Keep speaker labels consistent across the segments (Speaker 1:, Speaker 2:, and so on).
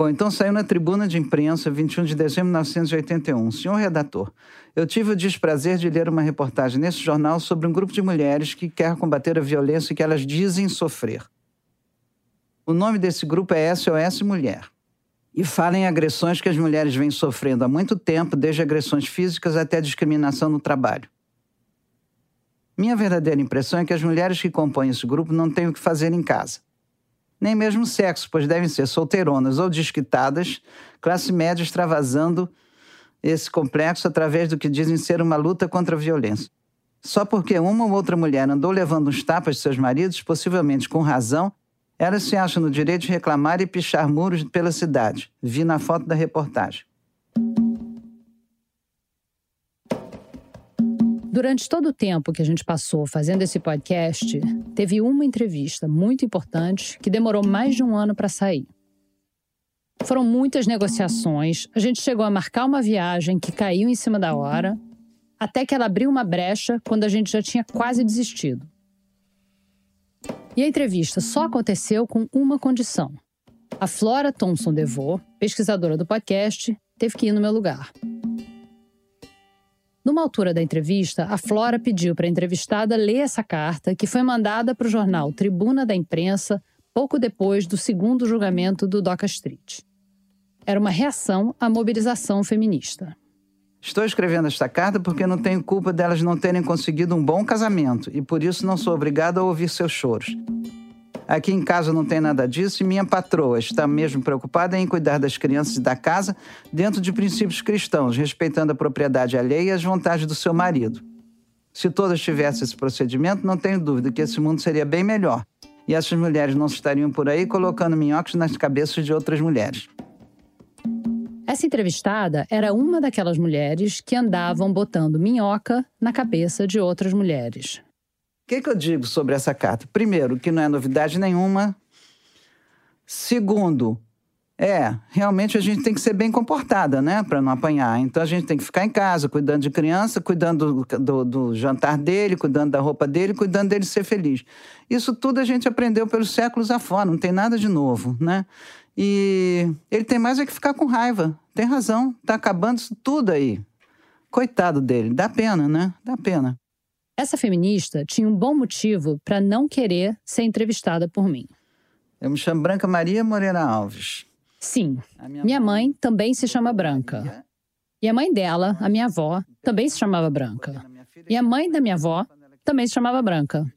Speaker 1: Bom, então saiu na tribuna de imprensa 21 de dezembro de 1981. Senhor redator, eu tive o desprazer de ler uma reportagem nesse jornal sobre um grupo de mulheres que quer combater a violência que elas dizem sofrer. O nome desse grupo é SOS Mulher. E fala em agressões que as mulheres vêm sofrendo há muito tempo, desde agressões físicas até discriminação no trabalho. Minha verdadeira impressão é que as mulheres que compõem esse grupo não têm o que fazer em casa nem mesmo sexo, pois devem ser solteironas ou desquitadas, classe média extravasando esse complexo através do que dizem ser uma luta contra a violência. Só porque uma ou outra mulher andou levando uns tapas de seus maridos, possivelmente com razão, elas se acham no direito de reclamar e pichar muros pela cidade. Vi na foto da reportagem.
Speaker 2: Durante todo o tempo que a gente passou fazendo esse podcast, teve uma entrevista muito importante que demorou mais de um ano para sair. Foram muitas negociações, a gente chegou a marcar uma viagem que caiu em cima da hora, até que ela abriu uma brecha quando a gente já tinha quase desistido. E a entrevista só aconteceu com uma condição. A Flora Thompson DeVoe, pesquisadora do podcast, teve que ir no meu lugar. Numa altura da entrevista, a Flora pediu para a entrevistada ler essa carta que foi mandada para o jornal Tribuna da Imprensa pouco depois do segundo julgamento do Doca Street. Era uma reação à mobilização feminista.
Speaker 1: Estou escrevendo esta carta porque não tenho culpa delas não terem conseguido um bom casamento e por isso não sou obrigado a ouvir seus choros. Aqui em casa não tem nada disso e minha patroa está mesmo preocupada em cuidar das crianças e da casa dentro de princípios cristãos, respeitando a propriedade alheia e as vontades do seu marido. Se todas tivessem esse procedimento, não tenho dúvida que esse mundo seria bem melhor e essas mulheres não estariam por aí colocando minhocas nas cabeças de outras mulheres.
Speaker 2: Essa entrevistada era uma daquelas mulheres que andavam botando minhoca na cabeça de outras mulheres
Speaker 1: que, que eu digo sobre essa carta? Primeiro, que não é novidade nenhuma. Segundo, é, realmente a gente tem que ser bem comportada, né, para não apanhar. Então a gente tem que ficar em casa, cuidando de criança, cuidando do, do, jantar dele, cuidando da roupa dele, cuidando dele ser feliz. Isso tudo a gente aprendeu pelos séculos afora, não tem nada de novo, né? E ele tem mais é que ficar com raiva. Tem razão, tá acabando isso tudo aí. Coitado dele, dá pena, né? Dá pena.
Speaker 2: Essa feminista tinha um bom motivo para não querer ser entrevistada por mim.
Speaker 1: Eu me chamo Branca Maria Moreira Alves.
Speaker 2: Sim, minha, minha mãe também se chama Branca. E a mãe dela, a minha avó, também se chamava Branca. E a mãe da minha avó também se chamava Branca.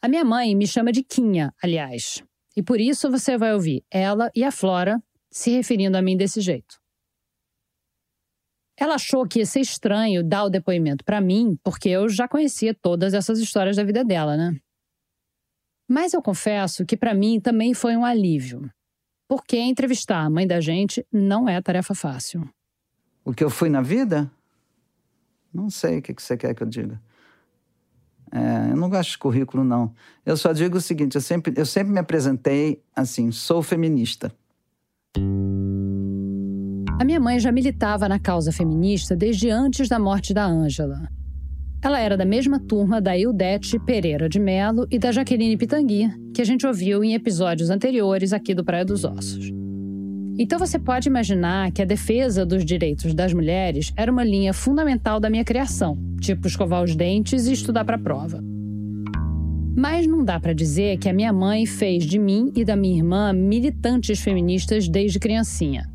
Speaker 2: A minha mãe me chama de Quinha, aliás. E por isso você vai ouvir ela e a Flora se referindo a mim desse jeito. Ela achou que ia ser estranho dar o depoimento para mim, porque eu já conhecia todas essas histórias da vida dela, né? Mas eu confesso que para mim também foi um alívio. Porque entrevistar a mãe da gente não é tarefa fácil.
Speaker 1: O que eu fui na vida? Não sei o que você quer que eu diga. É, eu não gosto de currículo, não. Eu só digo o seguinte: eu sempre, eu sempre me apresentei assim, sou feminista.
Speaker 2: A minha mãe já militava na causa feminista desde antes da morte da Ângela. Ela era da mesma turma da Ildete Pereira de Melo e da Jaqueline Pitangui, que a gente ouviu em episódios anteriores aqui do Praia dos Ossos. Então você pode imaginar que a defesa dos direitos das mulheres era uma linha fundamental da minha criação, tipo escovar os dentes e estudar para a prova. Mas não dá para dizer que a minha mãe fez de mim e da minha irmã militantes feministas desde criancinha.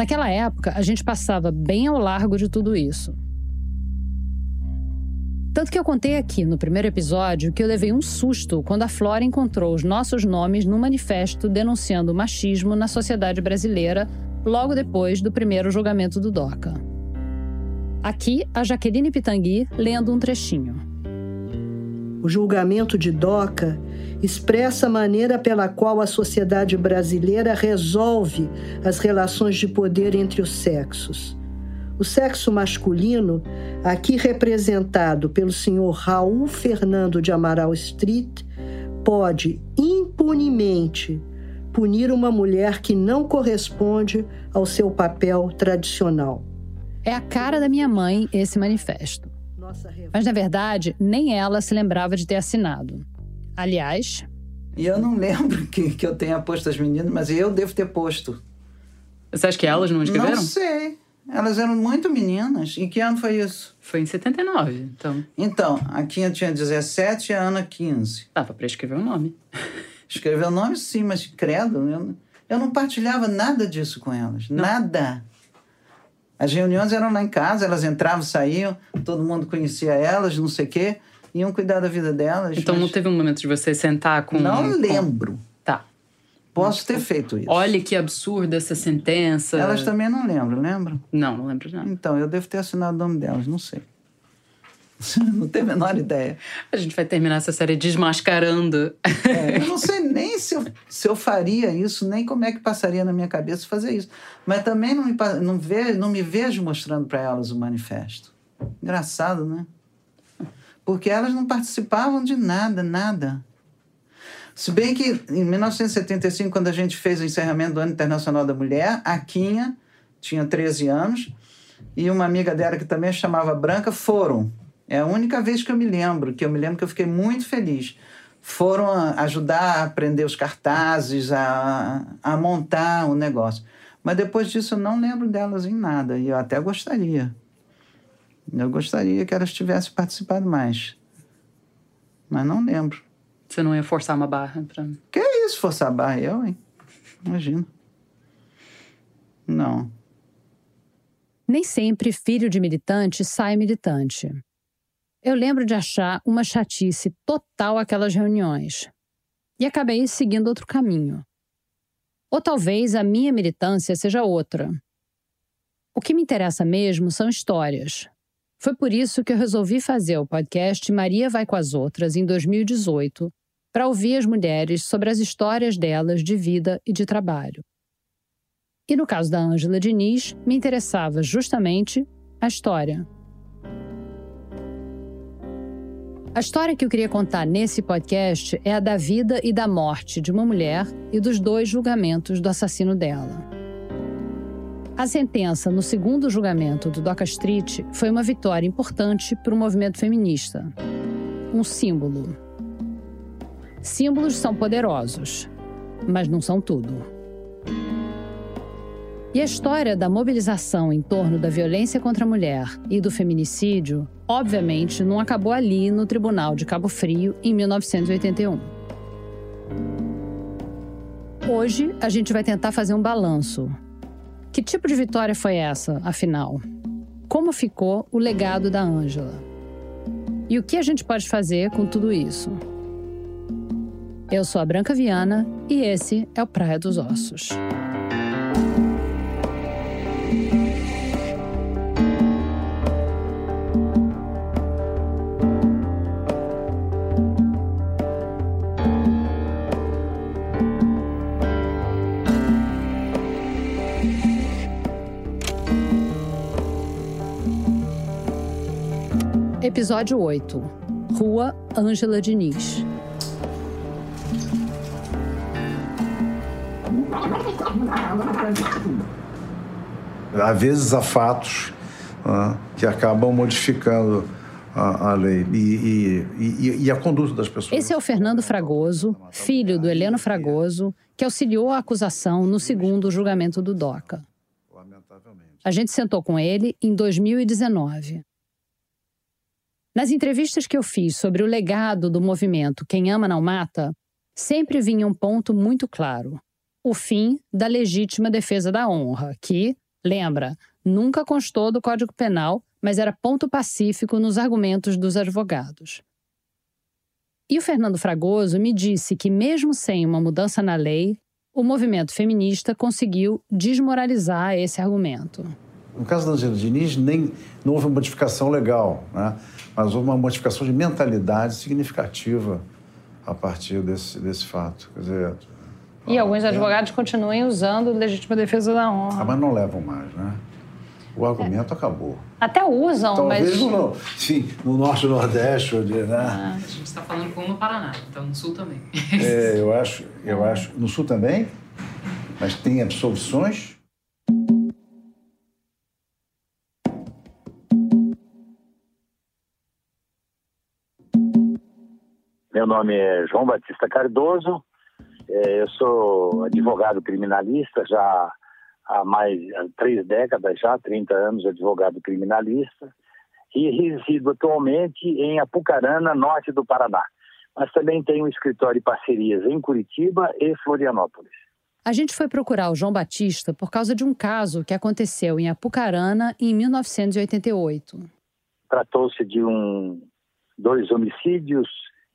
Speaker 2: Naquela época, a gente passava bem ao largo de tudo isso. Tanto que eu contei aqui no primeiro episódio que eu levei um susto quando a Flora encontrou os nossos nomes num manifesto denunciando o machismo na sociedade brasileira logo depois do primeiro julgamento do DOCA. Aqui, a Jaqueline Pitangui lendo um trechinho.
Speaker 3: O julgamento de DOCA expressa a maneira pela qual a sociedade brasileira resolve as relações de poder entre os sexos. O sexo masculino, aqui representado pelo senhor Raul Fernando de Amaral Street, pode impunemente punir uma mulher que não corresponde ao seu papel tradicional.
Speaker 2: É a cara da minha mãe esse manifesto. Mas, na verdade, nem ela se lembrava de ter assinado. Aliás,
Speaker 1: E eu não lembro que, que eu tenha posto as meninas, mas eu devo ter posto.
Speaker 4: Você acha que elas não escreveram?
Speaker 1: Não sei. Elas eram muito meninas. Em que ano foi isso?
Speaker 4: Foi em 79, então.
Speaker 1: Então, a Quinha tinha 17 e a Ana 15.
Speaker 4: Dava pra escrever o nome.
Speaker 1: Escrever o nome, sim, mas credo, eu, eu não partilhava nada disso com elas.
Speaker 4: Não.
Speaker 1: Nada. As reuniões eram lá em casa, elas entravam, saíam, todo mundo conhecia elas, não sei o quê, iam cuidar da vida delas.
Speaker 4: Então
Speaker 1: mas
Speaker 4: não teve um momento de você sentar com.
Speaker 1: Não
Speaker 4: com-
Speaker 1: lembro.
Speaker 4: Tá.
Speaker 1: Posso ter feito isso.
Speaker 4: Olha que absurda essa sentença.
Speaker 1: Elas também não lembram, lembram?
Speaker 4: Não, não lembro nada.
Speaker 1: Então, eu devo ter assinado o nome delas, não sei. não tenho a menor ideia.
Speaker 4: A gente vai terminar essa série desmascarando.
Speaker 1: É, eu não sei nem se eu, se eu faria isso, nem como é que passaria na minha cabeça fazer isso. Mas também não me, não ve, não me vejo mostrando para elas o manifesto. Engraçado, né? Porque elas não participavam de nada, nada. Se bem que em 1975, quando a gente fez o encerramento do Ano Internacional da Mulher, a Quinha tinha 13 anos e uma amiga dela que também chamava Branca foram. É a única vez que eu me lembro, que eu me lembro que eu fiquei muito feliz. Foram ajudar a aprender os cartazes, a, a montar o negócio. Mas depois disso eu não lembro delas em nada e eu até gostaria. Eu gostaria que elas tivessem participado mais. Mas não lembro.
Speaker 4: Você não ia forçar uma barra pra.
Speaker 1: Que é isso, forçar a barra? Eu, hein? Imagina. Não.
Speaker 2: Nem sempre filho de militante sai militante. Eu lembro de achar uma chatice total aquelas reuniões. E acabei seguindo outro caminho. Ou talvez a minha militância seja outra. O que me interessa mesmo são histórias. Foi por isso que eu resolvi fazer o podcast Maria Vai com as Outras em 2018, para ouvir as mulheres sobre as histórias delas de vida e de trabalho. E no caso da Ângela Diniz, me interessava justamente a história. A história que eu queria contar nesse podcast é a da vida e da morte de uma mulher e dos dois julgamentos do assassino dela. A sentença no segundo julgamento do Doca Street foi uma vitória importante para o movimento feminista. Um símbolo. Símbolos são poderosos, mas não são tudo. E a história da mobilização em torno da violência contra a mulher e do feminicídio, obviamente, não acabou ali no Tribunal de Cabo Frio em 1981. Hoje, a gente vai tentar fazer um balanço. Que tipo de vitória foi essa, afinal? Como ficou o legado da Ângela? E o que a gente pode fazer com tudo isso? Eu sou a Branca Viana e esse é o Praia dos Ossos. Episódio 8 Rua Ângela Diniz.
Speaker 5: Às vezes há fatos ah, que acabam modificando a, a lei e, e- e- e a conduta das pessoas.
Speaker 2: Esse é o Fernando Fragoso, filho do Heleno Fragoso, que auxiliou a acusação no segundo julgamento do DOCA. A gente sentou com ele em 2019. Nas entrevistas que eu fiz sobre o legado do movimento Quem Ama Não Mata, sempre vinha um ponto muito claro: o fim da legítima defesa da honra, que, lembra, nunca constou do Código Penal, mas era ponto pacífico nos argumentos dos advogados. E o Fernando Fragoso me disse que, mesmo sem uma mudança na lei, o movimento feminista conseguiu desmoralizar esse argumento.
Speaker 5: No caso da Angela Diniz, nem, não houve modificação legal, né? Mas houve uma modificação de mentalidade significativa a partir desse, desse fato. Quer dizer,
Speaker 2: E alguns
Speaker 5: é.
Speaker 2: advogados continuem usando legítima defesa da
Speaker 5: ah,
Speaker 2: honra.
Speaker 5: mas não levam mais, né? O argumento acabou.
Speaker 2: Até usam,
Speaker 5: Talvez
Speaker 2: mas.
Speaker 5: no, sim, no norte e nordeste, onde, né?
Speaker 4: A gente está falando com no Paraná, então no sul também.
Speaker 5: É, eu acho, eu acho. No sul também, mas tem absolvições.
Speaker 6: Meu nome é João Batista Cardoso, É, eu sou advogado criminalista já há mais há três décadas, já 30 anos advogado criminalista e resido atualmente em Apucarana, norte do Paraná. Mas também tenho um escritório de parcerias em Curitiba e Florianópolis.
Speaker 2: A gente foi procurar o João Batista por causa de um caso que aconteceu em Apucarana em 1988.
Speaker 6: Tratou-se de um, dois homicídios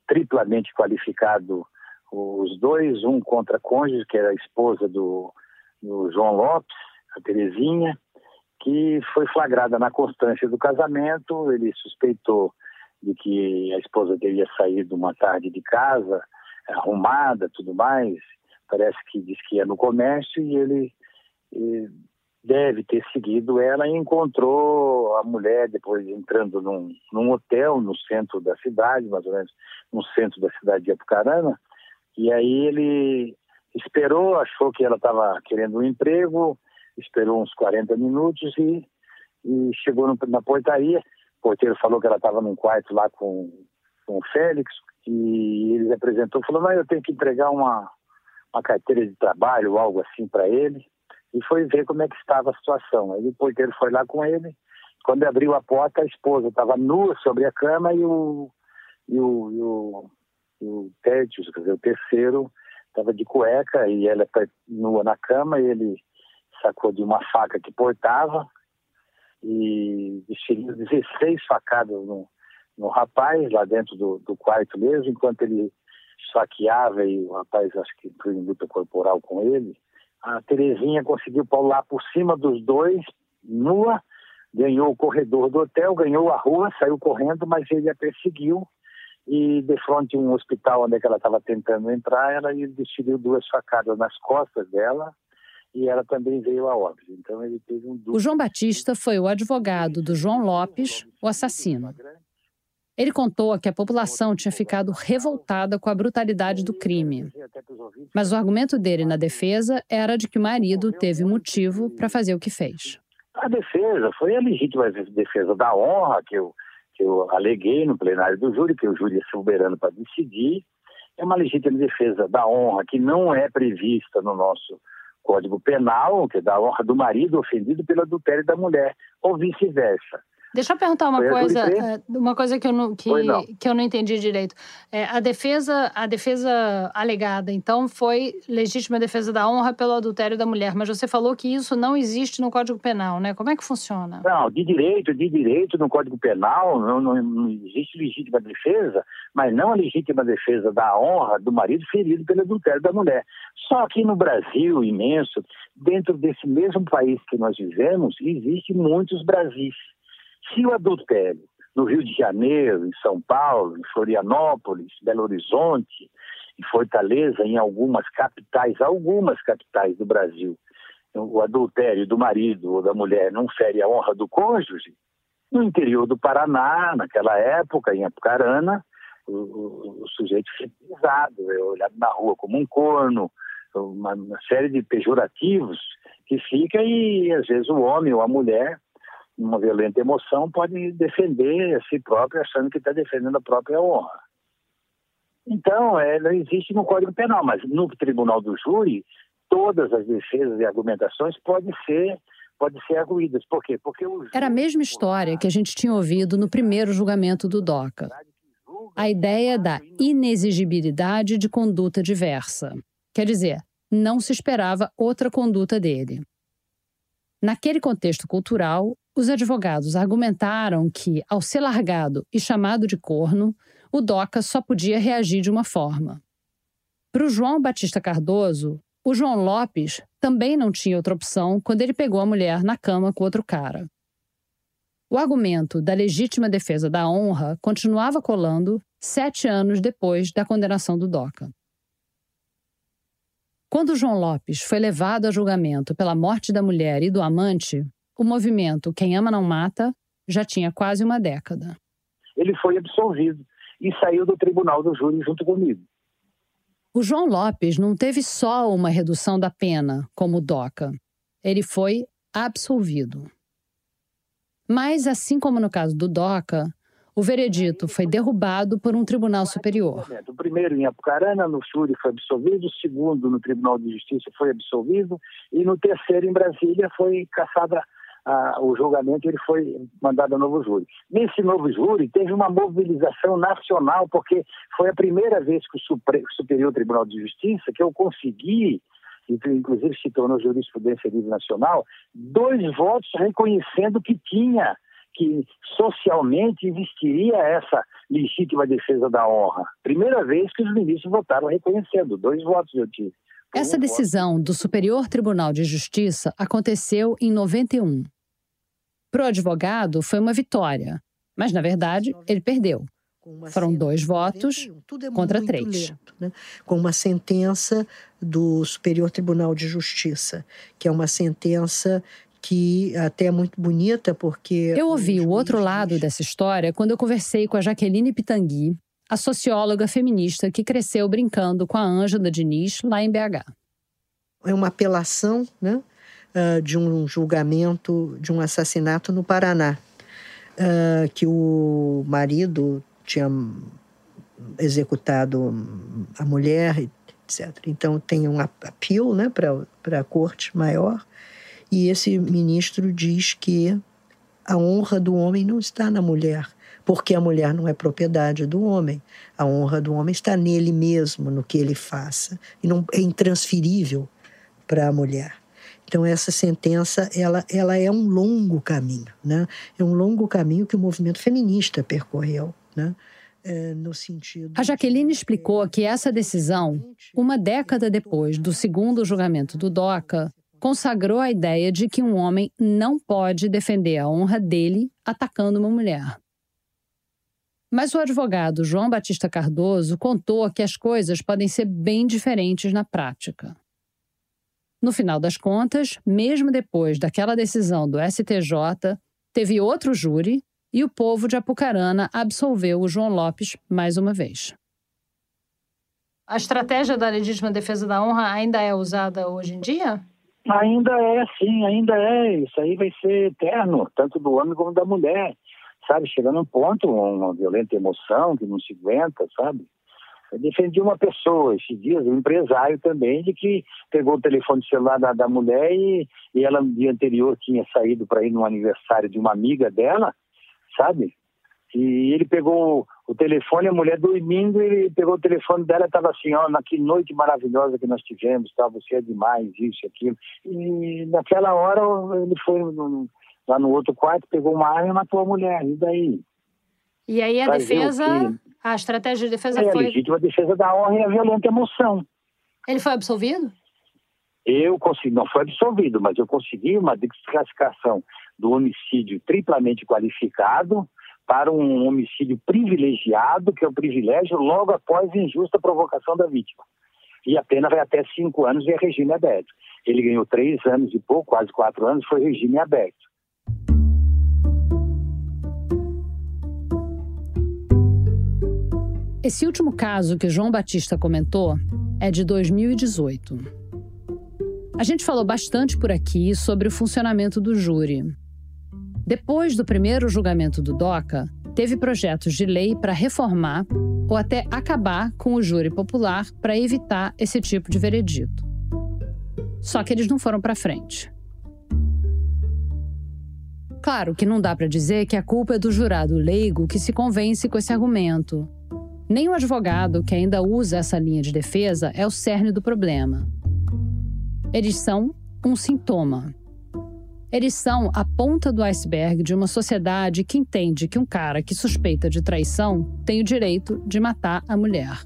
Speaker 6: triplamente qualificados, os dois, um contra a cônjuge, que era a esposa do, do João Lopes, a Terezinha, que foi flagrada na constância do casamento. Ele suspeitou de que a esposa teria saído uma tarde de casa, arrumada, tudo mais. Parece que disse que ia no comércio e ele deve ter seguido ela e encontrou a mulher depois entrando num, num hotel no centro da cidade, mais ou menos no centro da cidade de Apucarana. E aí ele esperou, achou que ela estava querendo um emprego, esperou uns 40 minutos e, e chegou no, na portaria. O porteiro falou que ela estava num quarto lá com, com o Félix e ele apresentou, falou, mas eu tenho que entregar uma, uma carteira de trabalho, algo assim para ele, e foi ver como é que estava a situação. Aí o porteiro foi lá com ele, quando abriu a porta, a esposa estava nua sobre a cama e o, e o, e o, e o Tertius, quer dizer, o terceiro, estava de cueca e ela tá nua na cama, e ele sacou de uma faca que portava e desferiu 16 facadas no, no rapaz, lá dentro do, do quarto mesmo, enquanto ele esfaqueava e o rapaz, acho que entrou em luta corporal com ele. A Terezinha conseguiu pular por cima dos dois, nua, ganhou o corredor do hotel, ganhou a rua, saiu correndo, mas ele a perseguiu e de frente a um hospital onde é ela estava tentando entrar, ela desferiu duas facadas nas costas dela e ela também veio a óbito. Então ele teve um
Speaker 2: O João Batista foi o advogado do João Lopes, o assassino. Ele contou que a população tinha ficado revoltada com a brutalidade do crime. Mas o argumento dele na defesa era de que o marido teve motivo para fazer o que fez.
Speaker 6: A defesa foi a legítima defesa da honra que eu, que eu aleguei no plenário do júri, que o júri é soberano para decidir. É uma legítima defesa da honra que não é prevista no nosso Código Penal, que é da honra do marido ofendido pelo adultério da mulher, ou vice-versa.
Speaker 2: Deixa eu perguntar uma coisa, é, uma coisa que eu não, que, não. que eu não entendi direito. É, a defesa, a defesa alegada, então, foi legítima defesa da honra pelo adultério da mulher, mas você falou que isso não existe no Código Penal, né? Como é que funciona?
Speaker 6: Não, de direito, de direito no Código Penal não, não, não existe legítima defesa, mas não a legítima defesa da honra do marido ferido pelo adultério da mulher. Só aqui no Brasil, imenso, dentro desse mesmo país que nós vivemos, existe muitos Brasis. Se o adultério no Rio de Janeiro, em São Paulo, em Florianópolis, Belo Horizonte, em Fortaleza, em algumas capitais, algumas capitais do Brasil, o adultério do marido ou da mulher não fere a honra do cônjuge, no interior do Paraná, naquela época, em Apucarana, o, o, o sujeito foi pisado, é olhado na rua como um corno, uma, uma série de pejorativos que fica e às vezes o homem ou a mulher uma violenta emoção, pode defender a si próprio achando que está defendendo a própria honra. Então, ela existe no Código Penal, mas no Tribunal do Júri, todas as defesas e argumentações podem ser podem ser arguídas. Por quê? Porque o
Speaker 2: Era a mesma história que a gente tinha ouvido no primeiro julgamento do DOCA. A ideia da inexigibilidade de conduta diversa. Quer dizer, não se esperava outra conduta dele. Naquele contexto cultural, os advogados argumentaram que, ao ser largado e chamado de corno, o DOCA só podia reagir de uma forma. Para o João Batista Cardoso, o João Lopes também não tinha outra opção quando ele pegou a mulher na cama com outro cara. O argumento da legítima defesa da honra continuava colando sete anos depois da condenação do DOCA. Quando João Lopes foi levado a julgamento pela morte da mulher e do amante, o movimento Quem Ama Não Mata já tinha quase uma década.
Speaker 6: Ele foi absolvido e saiu do tribunal do júri junto comigo.
Speaker 2: O João Lopes não teve só uma redução da pena, como o DOCA. Ele foi absolvido. Mas, assim como no caso do DOCA, o veredito foi derrubado por um tribunal superior.
Speaker 6: O primeiro em Apucarana, no Júri, foi absolvido, o segundo no Tribunal de Justiça foi absolvido, e no terceiro, em Brasília, foi caçada o julgamento ele foi mandado a novo júri. Nesse novo júri, teve uma mobilização nacional, porque foi a primeira vez que o Superior Tribunal de Justiça que eu consegui inclusive se tornou jurisprudência livre nacional, dois votos reconhecendo que tinha, que socialmente existiria essa legítima defesa da honra. Primeira vez que os ministros votaram reconhecendo, dois votos eu tive.
Speaker 2: Essa decisão do Superior Tribunal de Justiça aconteceu em 91. Para o advogado, foi uma vitória, mas, na verdade, ele perdeu. Foram dois votos contra três.
Speaker 3: Com uma sentença do Superior Tribunal de Justiça, que é uma sentença que até é muito bonita, porque.
Speaker 2: Eu ouvi o outro lado dessa história quando eu conversei com a Jaqueline Pitangui, a socióloga feminista que cresceu brincando com a Ângela Diniz lá em BH.
Speaker 3: É uma apelação né, ah, de um julgamento de um assassinato no Paraná, ah, que o marido tinha executado a mulher, etc. Então tem um apelo né, para a corte maior, e esse ministro diz que a honra do homem não está na mulher, porque a mulher não é propriedade do homem. A honra do homem está nele mesmo, no que ele faça, e não é intransferível para a mulher. Então essa sentença ela, ela é um longo caminho, né? É um longo caminho que o movimento feminista percorreu, né? É.
Speaker 2: A Jaqueline explicou que essa decisão, uma década depois do segundo julgamento do DOCA, consagrou a ideia de que um homem não pode defender a honra dele atacando uma mulher. Mas o advogado João Batista Cardoso contou que as coisas podem ser bem diferentes na prática. No final das contas, mesmo depois daquela decisão do STJ, teve outro júri e o povo de Apucarana absolveu o João Lopes mais uma vez. A estratégia da legítima defesa da honra ainda é usada hoje em dia?
Speaker 6: Ainda é, sim, ainda é. Isso aí vai ser eterno, tanto do homem como da mulher. Sabe, chegando a um ponto, uma violenta emoção que não se aguenta, sabe? Defendi uma pessoa esses dias, um empresário também, de que pegou o telefone celular da, da mulher e, e ela no dia anterior tinha saído para ir no aniversário de uma amiga dela, sabe? E ele pegou o telefone, a mulher dormindo, ele pegou o telefone dela e estava assim, ó, que noite maravilhosa que nós tivemos, tá? você é demais, isso e aquilo. E naquela hora ele foi no, lá no outro quarto, pegou uma arma e matou a mulher, e daí?
Speaker 2: E aí a defesa a estratégia de defesa
Speaker 6: é,
Speaker 2: foi.
Speaker 6: A legítima defesa da honra e a violenta emoção.
Speaker 2: Ele foi absolvido?
Speaker 6: Eu consegui, não foi absolvido, mas eu consegui uma desclassificação do homicídio triplamente qualificado para um homicídio privilegiado, que é o privilégio logo após a injusta provocação da vítima. E a pena vai até cinco anos e é regime aberto. Ele ganhou três anos e pouco, quase quatro anos, foi regime aberto.
Speaker 2: Esse último caso que João Batista comentou é de 2018. A gente falou bastante por aqui sobre o funcionamento do júri. Depois do primeiro julgamento do DOCA, teve projetos de lei para reformar ou até acabar com o júri popular para evitar esse tipo de veredito. Só que eles não foram para frente. Claro que não dá para dizer que a culpa é do jurado leigo que se convence com esse argumento, nem o advogado que ainda usa essa linha de defesa é o cerne do problema. Eles são um sintoma. Eles são a ponta do iceberg de uma sociedade que entende que um cara que suspeita de traição tem o direito de matar a mulher.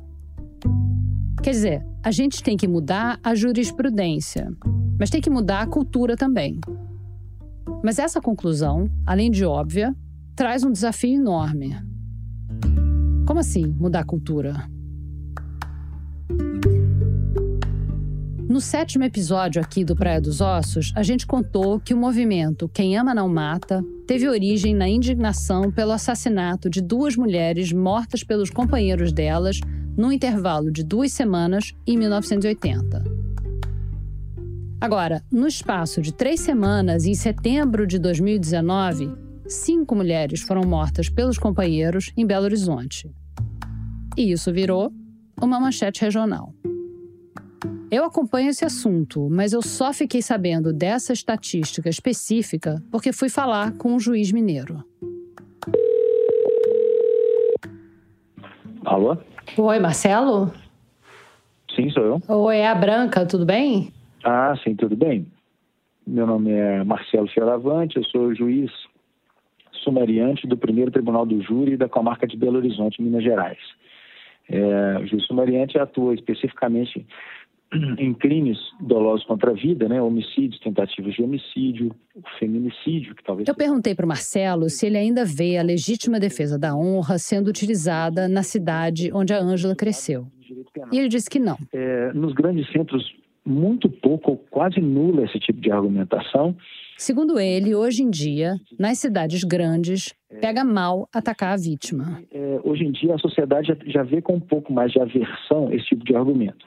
Speaker 2: Quer dizer, a gente tem que mudar a jurisprudência, mas tem que mudar a cultura também. Mas essa conclusão, além de óbvia, traz um desafio enorme como assim mudar a cultura? No sétimo episódio aqui do Praia dos Ossos, a gente contou que o movimento Quem Ama Não Mata teve origem na indignação pelo assassinato de duas mulheres mortas pelos companheiros delas num intervalo de duas semanas em 1980. Agora, no espaço de três semanas, em setembro de 2019, cinco mulheres foram mortas pelos companheiros em Belo Horizonte. E isso virou uma manchete regional. Eu acompanho esse assunto, mas eu só fiquei sabendo dessa estatística específica porque fui falar com um juiz mineiro.
Speaker 7: Alô?
Speaker 2: Oi, Marcelo?
Speaker 7: Sim, sou eu.
Speaker 2: Oi, é a Branca, tudo bem?
Speaker 7: Ah, sim, tudo bem. Meu nome é Marcelo Fioravante, eu sou juiz sumariante do primeiro Tribunal do Júri da comarca de Belo Horizonte, Minas Gerais. É, o juiz sumariante atua especificamente em crimes dolosos contra a vida, né, homicídios, tentativas de homicídio, feminicídio, que talvez.
Speaker 2: Eu perguntei para o Marcelo se ele ainda vê a legítima defesa da honra sendo utilizada na cidade onde a Ângela cresceu. E ele disse que não.
Speaker 7: É, nos grandes centros, muito pouco, quase nula esse tipo de argumentação.
Speaker 2: Segundo ele, hoje em dia, nas cidades grandes, pega mal atacar a vítima.
Speaker 7: É, hoje em dia, a sociedade já, já vê com um pouco mais de aversão esse tipo de argumento.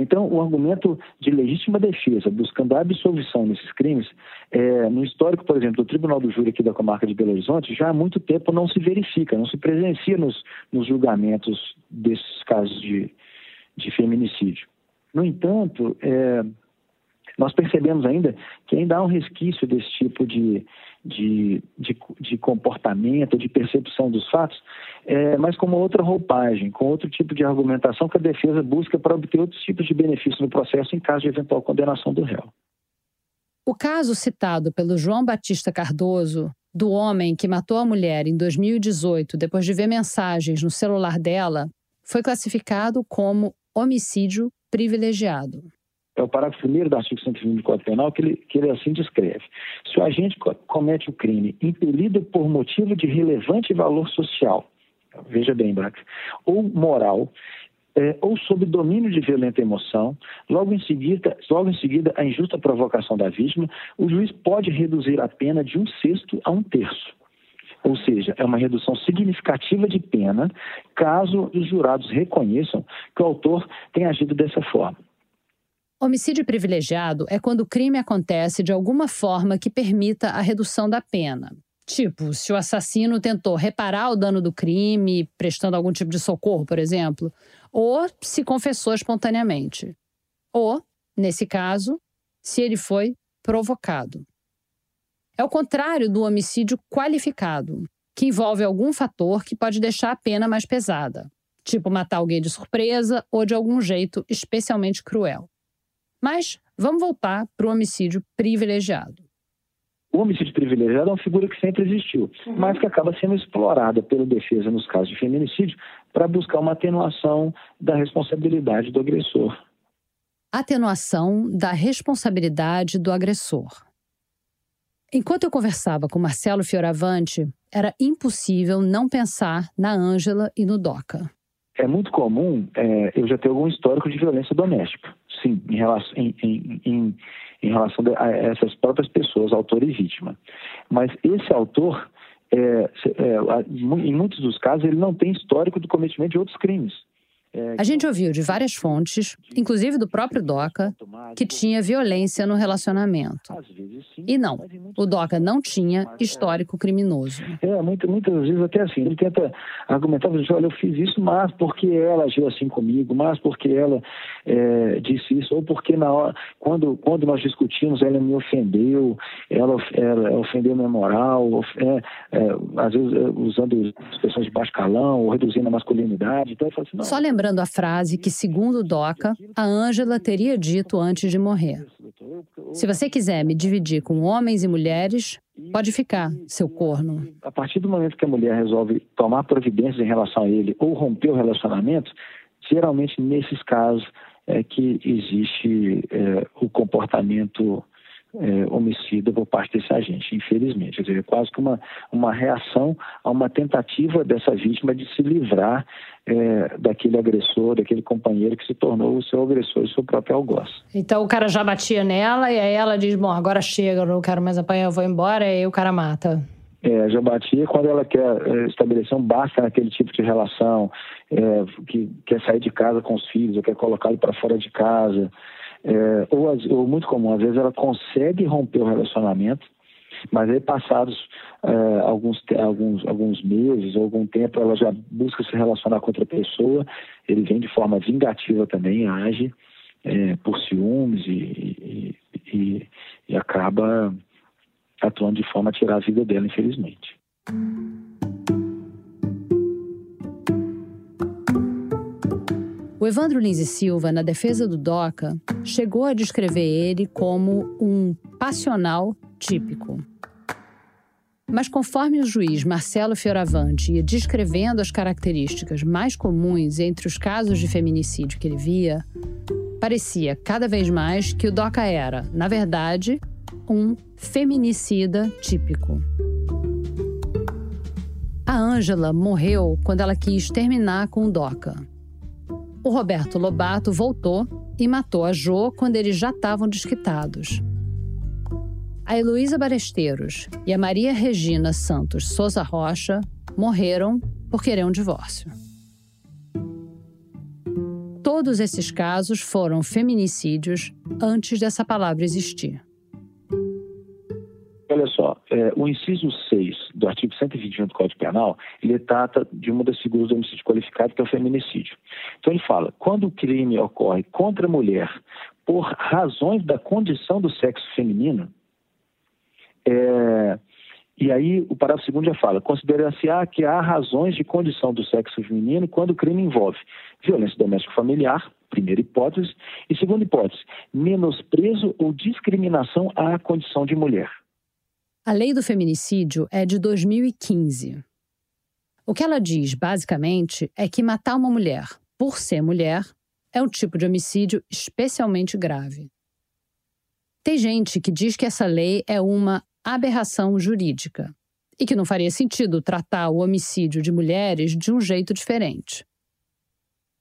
Speaker 7: Então, o argumento de legítima defesa, buscando a absolvição nesses crimes, é, no histórico, por exemplo, do Tribunal do Júri aqui da comarca de Belo Horizonte, já há muito tempo não se verifica, não se presencia nos, nos julgamentos desses casos de, de feminicídio. No entanto, é, nós percebemos ainda que ainda há um resquício desse tipo de, de, de, de comportamento, de percepção dos fatos, é, mas com uma outra roupagem, com outro tipo de argumentação que a defesa busca para obter outros tipos de benefícios no processo em caso de eventual condenação do réu.
Speaker 2: O caso citado pelo João Batista Cardoso, do homem que matou a mulher em 2018 depois de ver mensagens no celular dela, foi classificado como homicídio privilegiado
Speaker 7: é o parágrafo 1 do artigo 120 do Código Penal, que ele, que ele assim descreve. Se o agente comete o crime impelido por motivo de relevante valor social, veja bem, Brax, ou moral, é, ou sob domínio de violenta emoção, logo em, seguida, logo em seguida a injusta provocação da vítima, o juiz pode reduzir a pena de um sexto a um terço. Ou seja, é uma redução significativa de pena caso os jurados reconheçam que o autor tem agido dessa forma.
Speaker 2: Homicídio privilegiado é quando o crime acontece de alguma forma que permita a redução da pena. Tipo, se o assassino tentou reparar o dano do crime, prestando algum tipo de socorro, por exemplo, ou se confessou espontaneamente. Ou, nesse caso, se ele foi provocado. É o contrário do homicídio qualificado, que envolve algum fator que pode deixar a pena mais pesada, tipo matar alguém de surpresa ou de algum jeito especialmente cruel. Mas vamos voltar para o homicídio privilegiado.
Speaker 7: O homicídio privilegiado é uma figura que sempre existiu, uhum. mas que acaba sendo explorada pela defesa nos casos de feminicídio para buscar uma atenuação da responsabilidade do agressor.
Speaker 2: Atenuação da responsabilidade do agressor. Enquanto eu conversava com Marcelo Fioravante, era impossível não pensar na Ângela e no Doca.
Speaker 7: É muito comum é, eu já ter algum histórico de violência doméstica sim, em relação, em, em, em, em relação a essas próprias pessoas, autor e vítima. Mas esse autor, é, é, em muitos dos casos, ele não tem histórico do cometimento de outros crimes.
Speaker 2: É, a gente ouviu de várias fontes, inclusive do próprio Doca, que tinha violência no relacionamento. E não, o Doca não tinha histórico criminoso.
Speaker 7: É, muitas, muitas vezes até assim, ele tenta argumentar, olha, eu fiz isso, mas porque ela agiu assim comigo, mas porque ela é, disse isso, ou porque na hora, quando, quando nós discutimos, ela me ofendeu, ela, ela ofendeu minha moral, é, é, às vezes é, usando expressões de baixo calão, ou reduzindo a masculinidade. Então, eu falo assim, não,
Speaker 2: Só lembrando lembrando a frase que, segundo Doca, a Ângela teria dito antes de morrer. Se você quiser me dividir com homens e mulheres, pode ficar, seu corno.
Speaker 7: A partir do momento que a mulher resolve tomar providências em relação a ele ou romper o relacionamento, geralmente nesses casos é que existe é, o comportamento é, homicida por parte desse agente, infelizmente. Quer dizer, é quase que uma, uma reação a uma tentativa dessa vítima de se livrar é, daquele agressor, daquele companheiro que se tornou o seu agressor e seu próprio algoz.
Speaker 2: Então o cara já batia nela e aí ela diz: Bom, agora chega, eu não quero mais apanhar, eu vou embora, e aí o cara mata.
Speaker 7: É, já batia quando ela quer é, estabelecer um basta naquele tipo de relação, é, que quer sair de casa com os filhos, ou quer colocá-lo para fora de casa. É, ou, ou, muito comum, às vezes ela consegue romper o relacionamento Mas aí, passados uh, alguns, alguns, alguns meses ou algum tempo, ela já busca se relacionar com outra pessoa, ele vem de forma vingativa também, age é, por ciúmes e, e, e, e acaba atuando de forma a tirar a vida dela, infelizmente.
Speaker 2: O Evandro Lins e Silva, na defesa do DOCA, chegou a descrever ele como um passional típico. Mas conforme o juiz Marcelo Fioravante ia descrevendo as características mais comuns entre os casos de feminicídio que ele via, parecia cada vez mais que o DOCA era, na verdade, um feminicida típico. A Ângela morreu quando ela quis terminar com o DOCA. O Roberto Lobato voltou e matou a Jo quando eles já estavam desquitados. A Heloísa Baresteiros e a Maria Regina Santos Souza Rocha morreram por querer um divórcio. Todos esses casos foram feminicídios antes dessa palavra existir.
Speaker 7: Olha só, é, o inciso 6 do artigo 121 do Código Penal, ele trata de uma das figuras do homicídio qualificado, que é o feminicídio. Então ele fala, quando o crime ocorre contra a mulher por razões da condição do sexo feminino, é, e aí o parágrafo segundo já fala, considera-se-á que há razões de condição do sexo feminino quando o crime envolve violência doméstica familiar, primeira hipótese, e segunda hipótese, menosprezo ou discriminação à condição de mulher.
Speaker 2: A lei do feminicídio é de 2015. O que ela diz, basicamente, é que matar uma mulher por ser mulher é um tipo de homicídio especialmente grave. Tem gente que diz que essa lei é uma aberração jurídica e que não faria sentido tratar o homicídio de mulheres de um jeito diferente.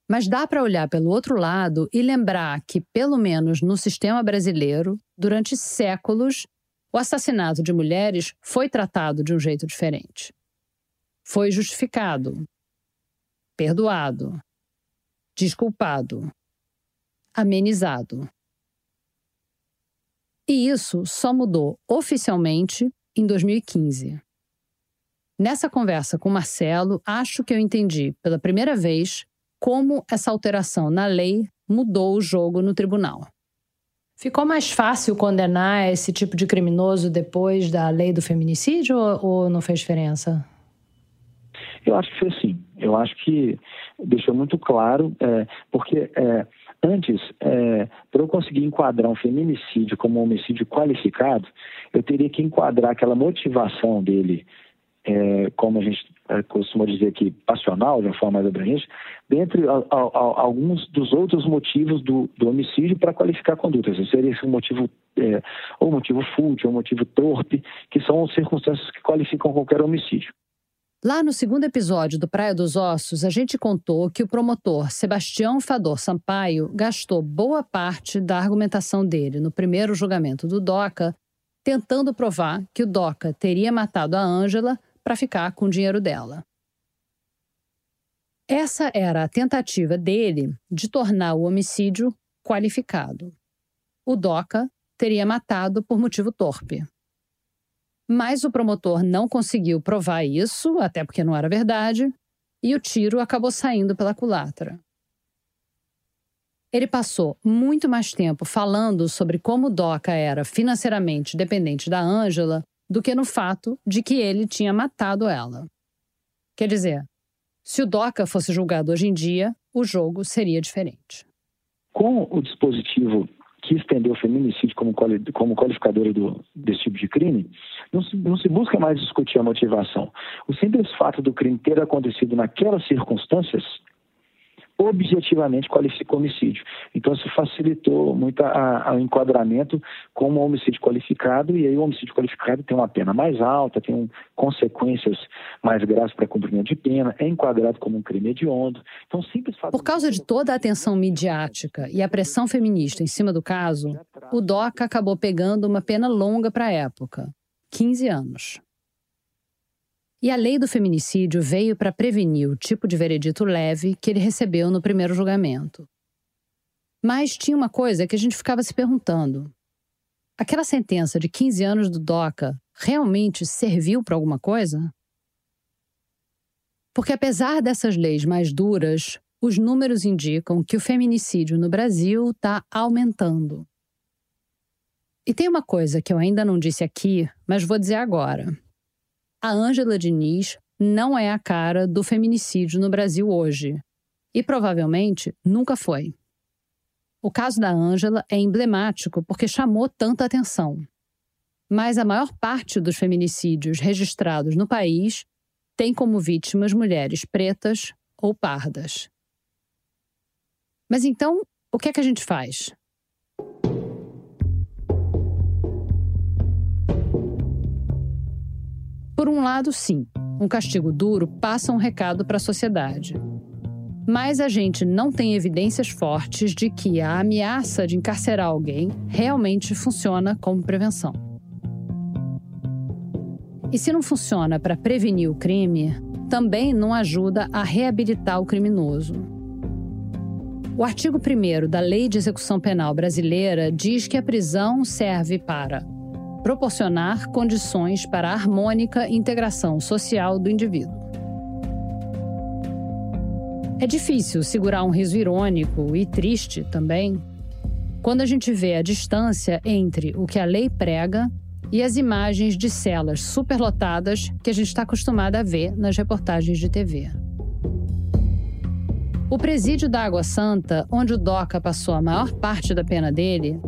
Speaker 2: Mas dá para olhar pelo outro lado e lembrar que, pelo menos no sistema brasileiro, durante séculos, o assassinato de mulheres foi tratado de um jeito diferente. Foi justificado, perdoado, desculpado, amenizado. E isso só mudou oficialmente em 2015. Nessa conversa com Marcelo, acho que eu entendi pela primeira vez como essa alteração na lei mudou o jogo no tribunal. Ficou mais fácil condenar esse tipo de criminoso depois da lei do feminicídio ou, não fez diferença?
Speaker 7: Eu acho que fez sim. Eu acho que deixou muito claro, é, porque é, antes, é, para eu conseguir enquadrar um feminicídio como um homicídio qualificado, eu teria que enquadrar aquela motivação dele é, como a gente é, costuma dizer aqui, passional, de uma forma mais abrangente, dentre a, a, a, alguns dos outros motivos do, do homicídio para qualificar condutas. Seria esse um motivo, é, ou motivo fútil, ou motivo torpe, que são circunstâncias que qualificam qualquer homicídio.
Speaker 2: Lá no segundo episódio do Praia dos Ossos, a gente contou que o promotor Sebastião Fador Sampaio gastou boa parte da argumentação dele no primeiro julgamento do DOCA, tentando provar que o DOCA teria matado a Ângela para ficar com o dinheiro dela. Essa era a tentativa dele de tornar o homicídio qualificado. O DOCA teria matado por motivo torpe. Mas o promotor não conseguiu provar isso, até porque não era verdade, e o tiro acabou saindo pela culatra. Ele passou muito mais tempo falando sobre como o Doca era financeiramente dependente da Ângela do que no fato de que ele tinha matado ela. Quer dizer, se o DOCA fosse julgado hoje em dia, o jogo seria diferente.
Speaker 7: Com o dispositivo que estendeu o feminicídio como, como qualificador do, desse tipo de crime, não se, não se busca mais discutir a motivação. O simples fato do crime ter acontecido naquelas circunstâncias objetivamente qualifica homicídio. Então, isso facilitou muito o enquadramento como homicídio qualificado, e aí o homicídio qualificado tem uma pena mais alta, tem um, consequências mais graves para cumprimento de pena, é enquadrado como um crime hediondo. Então, simples fato...
Speaker 2: Por causa de toda a atenção midiática e a pressão feminista em cima do caso, o DOCA acabou pegando uma pena longa para a época 15 anos. E a lei do feminicídio veio para prevenir o tipo de veredito leve que ele recebeu no primeiro julgamento. Mas tinha uma coisa que a gente ficava se perguntando. Aquela sentença de 15 anos do DOCA realmente serviu para alguma coisa? Porque apesar dessas leis mais duras, os números indicam que o feminicídio no Brasil está aumentando. E tem uma coisa que eu ainda não disse aqui, mas vou dizer agora. A Ângela Diniz não é a cara do feminicídio no Brasil hoje. E provavelmente nunca foi. O caso da Ângela é emblemático porque chamou tanta atenção. Mas a maior parte dos feminicídios registrados no país tem como vítimas mulheres pretas ou pardas. Mas então, o que é que a gente faz? Por um lado, sim, um castigo duro passa um recado para a sociedade. Mas a gente não tem evidências fortes de que a ameaça de encarcerar alguém realmente funciona como prevenção. E se não funciona para prevenir o crime, também não ajuda a reabilitar o criminoso. O artigo 1 da Lei de Execução Penal brasileira diz que a prisão serve para proporcionar condições para a harmônica integração social do indivíduo. É difícil segurar um riso irônico e triste também quando a gente vê a distância entre o que a lei prega e as imagens de celas superlotadas que a gente está acostumado a ver nas reportagens de TV. O presídio da Água Santa, onde o Doca passou a maior parte da pena dele,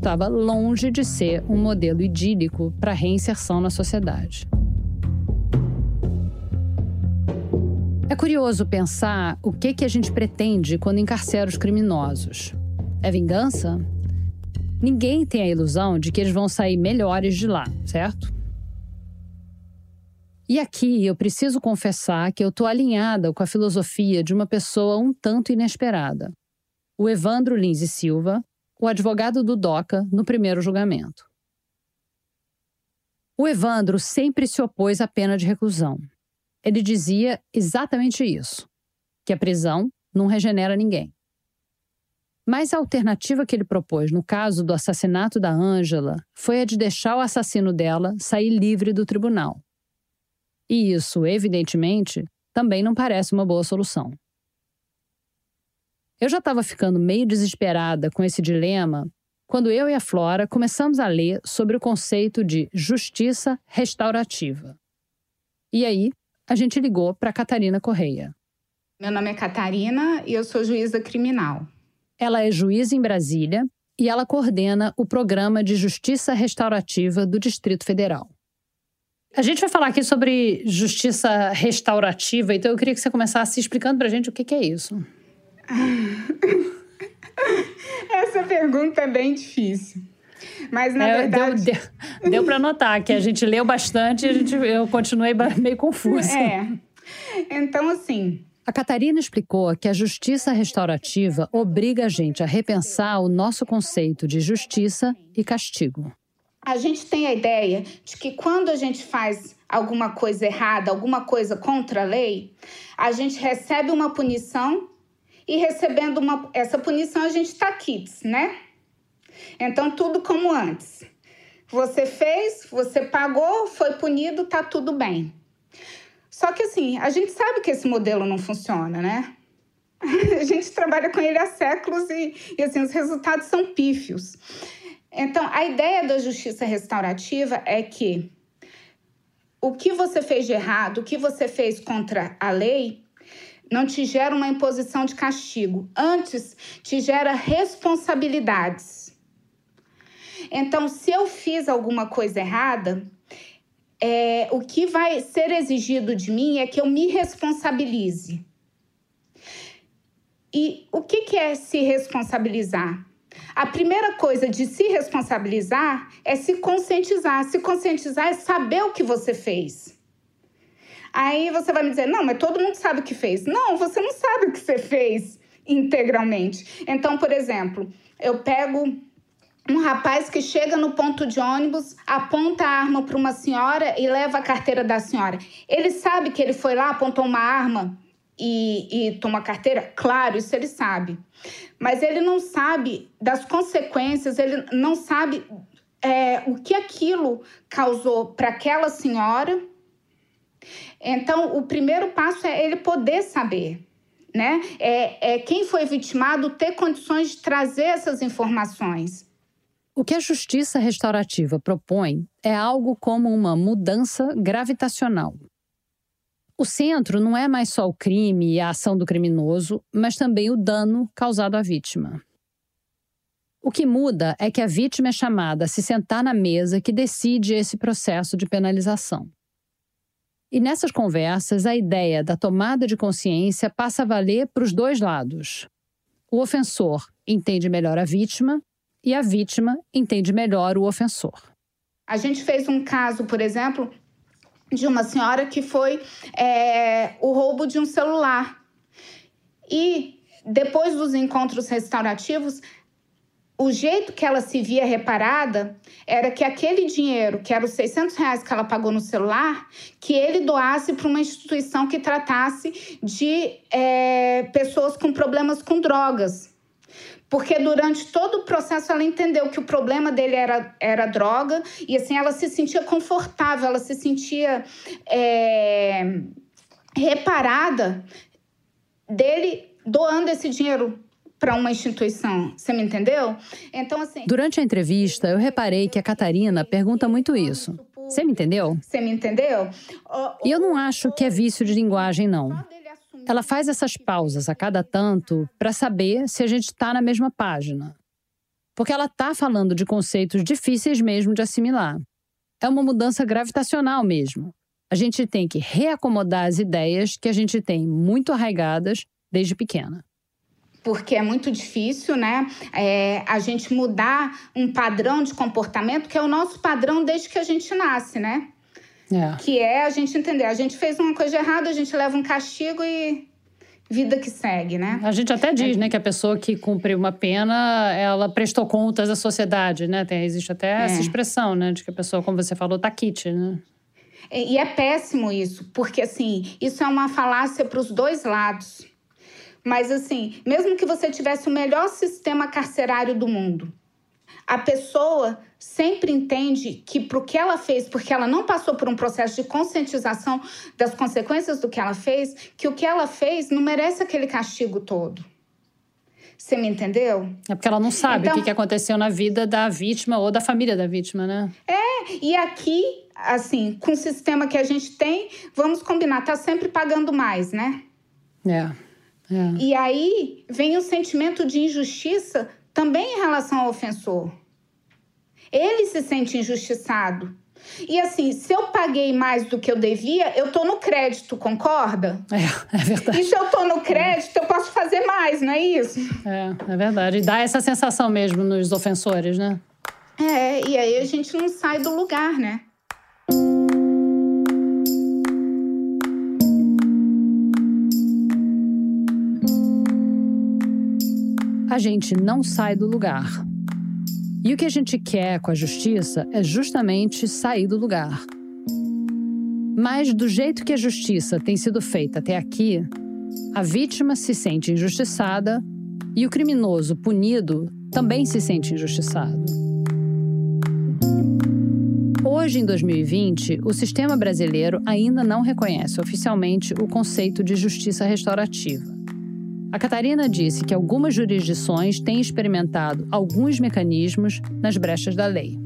Speaker 2: estava longe de ser um modelo idílico para reinserção na sociedade. É curioso pensar o que, que a gente pretende quando encarcera os criminosos. É vingança? Ninguém tem a ilusão de que eles vão sair melhores de lá, certo? E aqui eu preciso confessar que eu estou alinhada com a filosofia de uma pessoa um tanto inesperada. O Evandro Lins e Silva, o advogado do DOCA no primeiro julgamento. O Evandro sempre se opôs à pena de reclusão. Ele dizia exatamente isso: que a prisão não regenera ninguém. Mas a alternativa que ele propôs no caso do assassinato da Ângela foi a de deixar o assassino dela sair livre do tribunal. E isso, evidentemente, também não parece uma boa solução. Eu já estava ficando meio desesperada com esse dilema quando eu e a Flora começamos a ler sobre o conceito de justiça restaurativa. E aí, a gente ligou para Catarina Correia.
Speaker 8: Meu nome é Catarina e eu sou juíza criminal.
Speaker 2: Ela é juíza em Brasília e ela coordena o programa de justiça restaurativa do Distrito Federal. A gente vai falar aqui sobre justiça restaurativa, então eu queria que você começasse explicando para a gente o que, que é isso.
Speaker 8: Essa pergunta é bem difícil. Mas, na
Speaker 2: é,
Speaker 8: verdade...
Speaker 2: Deu, deu, deu para notar que a gente leu bastante e a gente, eu continuei meio confusa.
Speaker 8: É. Então, assim...
Speaker 2: A Catarina explicou que a justiça restaurativa obriga a gente a repensar o nosso conceito de justiça e castigo.
Speaker 8: A gente tem a ideia de que quando a gente faz alguma coisa errada, alguma coisa contra a lei, a gente recebe uma punição e recebendo uma, essa punição a gente está quites, né? Então, tudo como antes. Você fez, você pagou, foi punido, tá tudo bem. Só que assim, a gente sabe que esse modelo não funciona, né? A gente trabalha com ele há séculos e, e assim, os resultados são pífios. Então, a ideia da justiça restaurativa é que o que você fez de errado, o que você fez contra a lei, não te gera uma imposição de castigo, antes te gera responsabilidades. Então, se eu fiz alguma coisa errada, é, o que vai ser exigido de mim é que eu me responsabilize. E o que, que é se responsabilizar? A primeira coisa de se responsabilizar é se conscientizar. Se conscientizar é saber o que você fez. Aí você vai me dizer: não, mas todo mundo sabe o que fez. Não, você não sabe o que você fez integralmente. Então, por exemplo, eu pego um rapaz que chega no ponto de ônibus, aponta a arma para uma senhora e leva a carteira da senhora. Ele sabe que ele foi lá, apontou uma arma e, e toma a carteira? Claro, isso ele sabe. Mas ele não sabe das consequências, ele não sabe é, o que aquilo causou para aquela senhora. Então, o primeiro passo é ele poder saber. Né? É, é quem foi vitimado ter condições de trazer essas informações.
Speaker 2: O que a justiça restaurativa propõe é algo como uma mudança gravitacional. O centro não é mais só o crime e a ação do criminoso, mas também o dano causado à vítima. O que muda é que a vítima é chamada a se sentar na mesa que decide esse processo de penalização. E nessas conversas, a ideia da tomada de consciência passa a valer para os dois lados. O ofensor entende melhor a vítima e a vítima entende melhor o ofensor.
Speaker 8: A gente fez um caso, por exemplo, de uma senhora que foi é, o roubo de um celular. E depois dos encontros restaurativos, o jeito que ela se via reparada era que aquele dinheiro, que era os 600 reais que ela pagou no celular, que ele doasse para uma instituição que tratasse de é, pessoas com problemas com drogas. Porque durante todo o processo ela entendeu que o problema dele era, era droga e assim ela se sentia confortável, ela se sentia é, reparada dele doando esse dinheiro para uma instituição. Você me entendeu?
Speaker 2: Então, assim. Durante a entrevista, eu reparei que a Catarina pergunta muito isso. Você me entendeu?
Speaker 8: Você me entendeu?
Speaker 2: E eu não acho que é vício de linguagem, não. Ela faz essas pausas a cada tanto para saber se a gente está na mesma página. Porque ela está falando de conceitos difíceis mesmo de assimilar. É uma mudança gravitacional mesmo. A gente tem que reacomodar as ideias que a gente tem muito arraigadas desde pequena
Speaker 8: porque é muito difícil, né? É, a gente mudar um padrão de comportamento que é o nosso padrão desde que a gente nasce, né? É. Que é a gente entender, a gente fez uma coisa errada, a gente leva um castigo e vida que segue, né?
Speaker 2: A gente até diz, é. né, que a pessoa que cumpriu uma pena, ela prestou contas à sociedade, né? Tem, existe até é. essa expressão, né, de que a pessoa, como você falou, tá kit, né?
Speaker 8: E é péssimo isso, porque assim, isso é uma falácia para os dois lados. Mas, assim, mesmo que você tivesse o melhor sistema carcerário do mundo, a pessoa sempre entende que para o que ela fez, porque ela não passou por um processo de conscientização das consequências do que ela fez, que o que ela fez não merece aquele castigo todo. Você me entendeu?
Speaker 2: É porque ela não sabe então, o que aconteceu na vida da vítima ou da família da vítima, né?
Speaker 8: É, e aqui, assim, com o sistema que a gente tem, vamos combinar, tá sempre pagando mais, né?
Speaker 2: É. É.
Speaker 8: E aí vem o sentimento de injustiça também em relação ao ofensor. Ele se sente injustiçado. E assim, se eu paguei mais do que eu devia, eu tô no crédito, concorda?
Speaker 2: É, é verdade.
Speaker 8: E se eu tô no crédito, eu posso fazer mais, não é isso?
Speaker 2: É, é verdade. E dá essa sensação mesmo nos ofensores, né?
Speaker 8: É, e aí a gente não sai do lugar, né?
Speaker 2: A gente não sai do lugar. E o que a gente quer com a justiça é justamente sair do lugar. Mas, do jeito que a justiça tem sido feita até aqui, a vítima se sente injustiçada e o criminoso punido também se sente injustiçado. Hoje, em 2020, o sistema brasileiro ainda não reconhece oficialmente o conceito de justiça restaurativa. A Catarina disse que algumas jurisdições têm experimentado alguns mecanismos nas brechas da lei.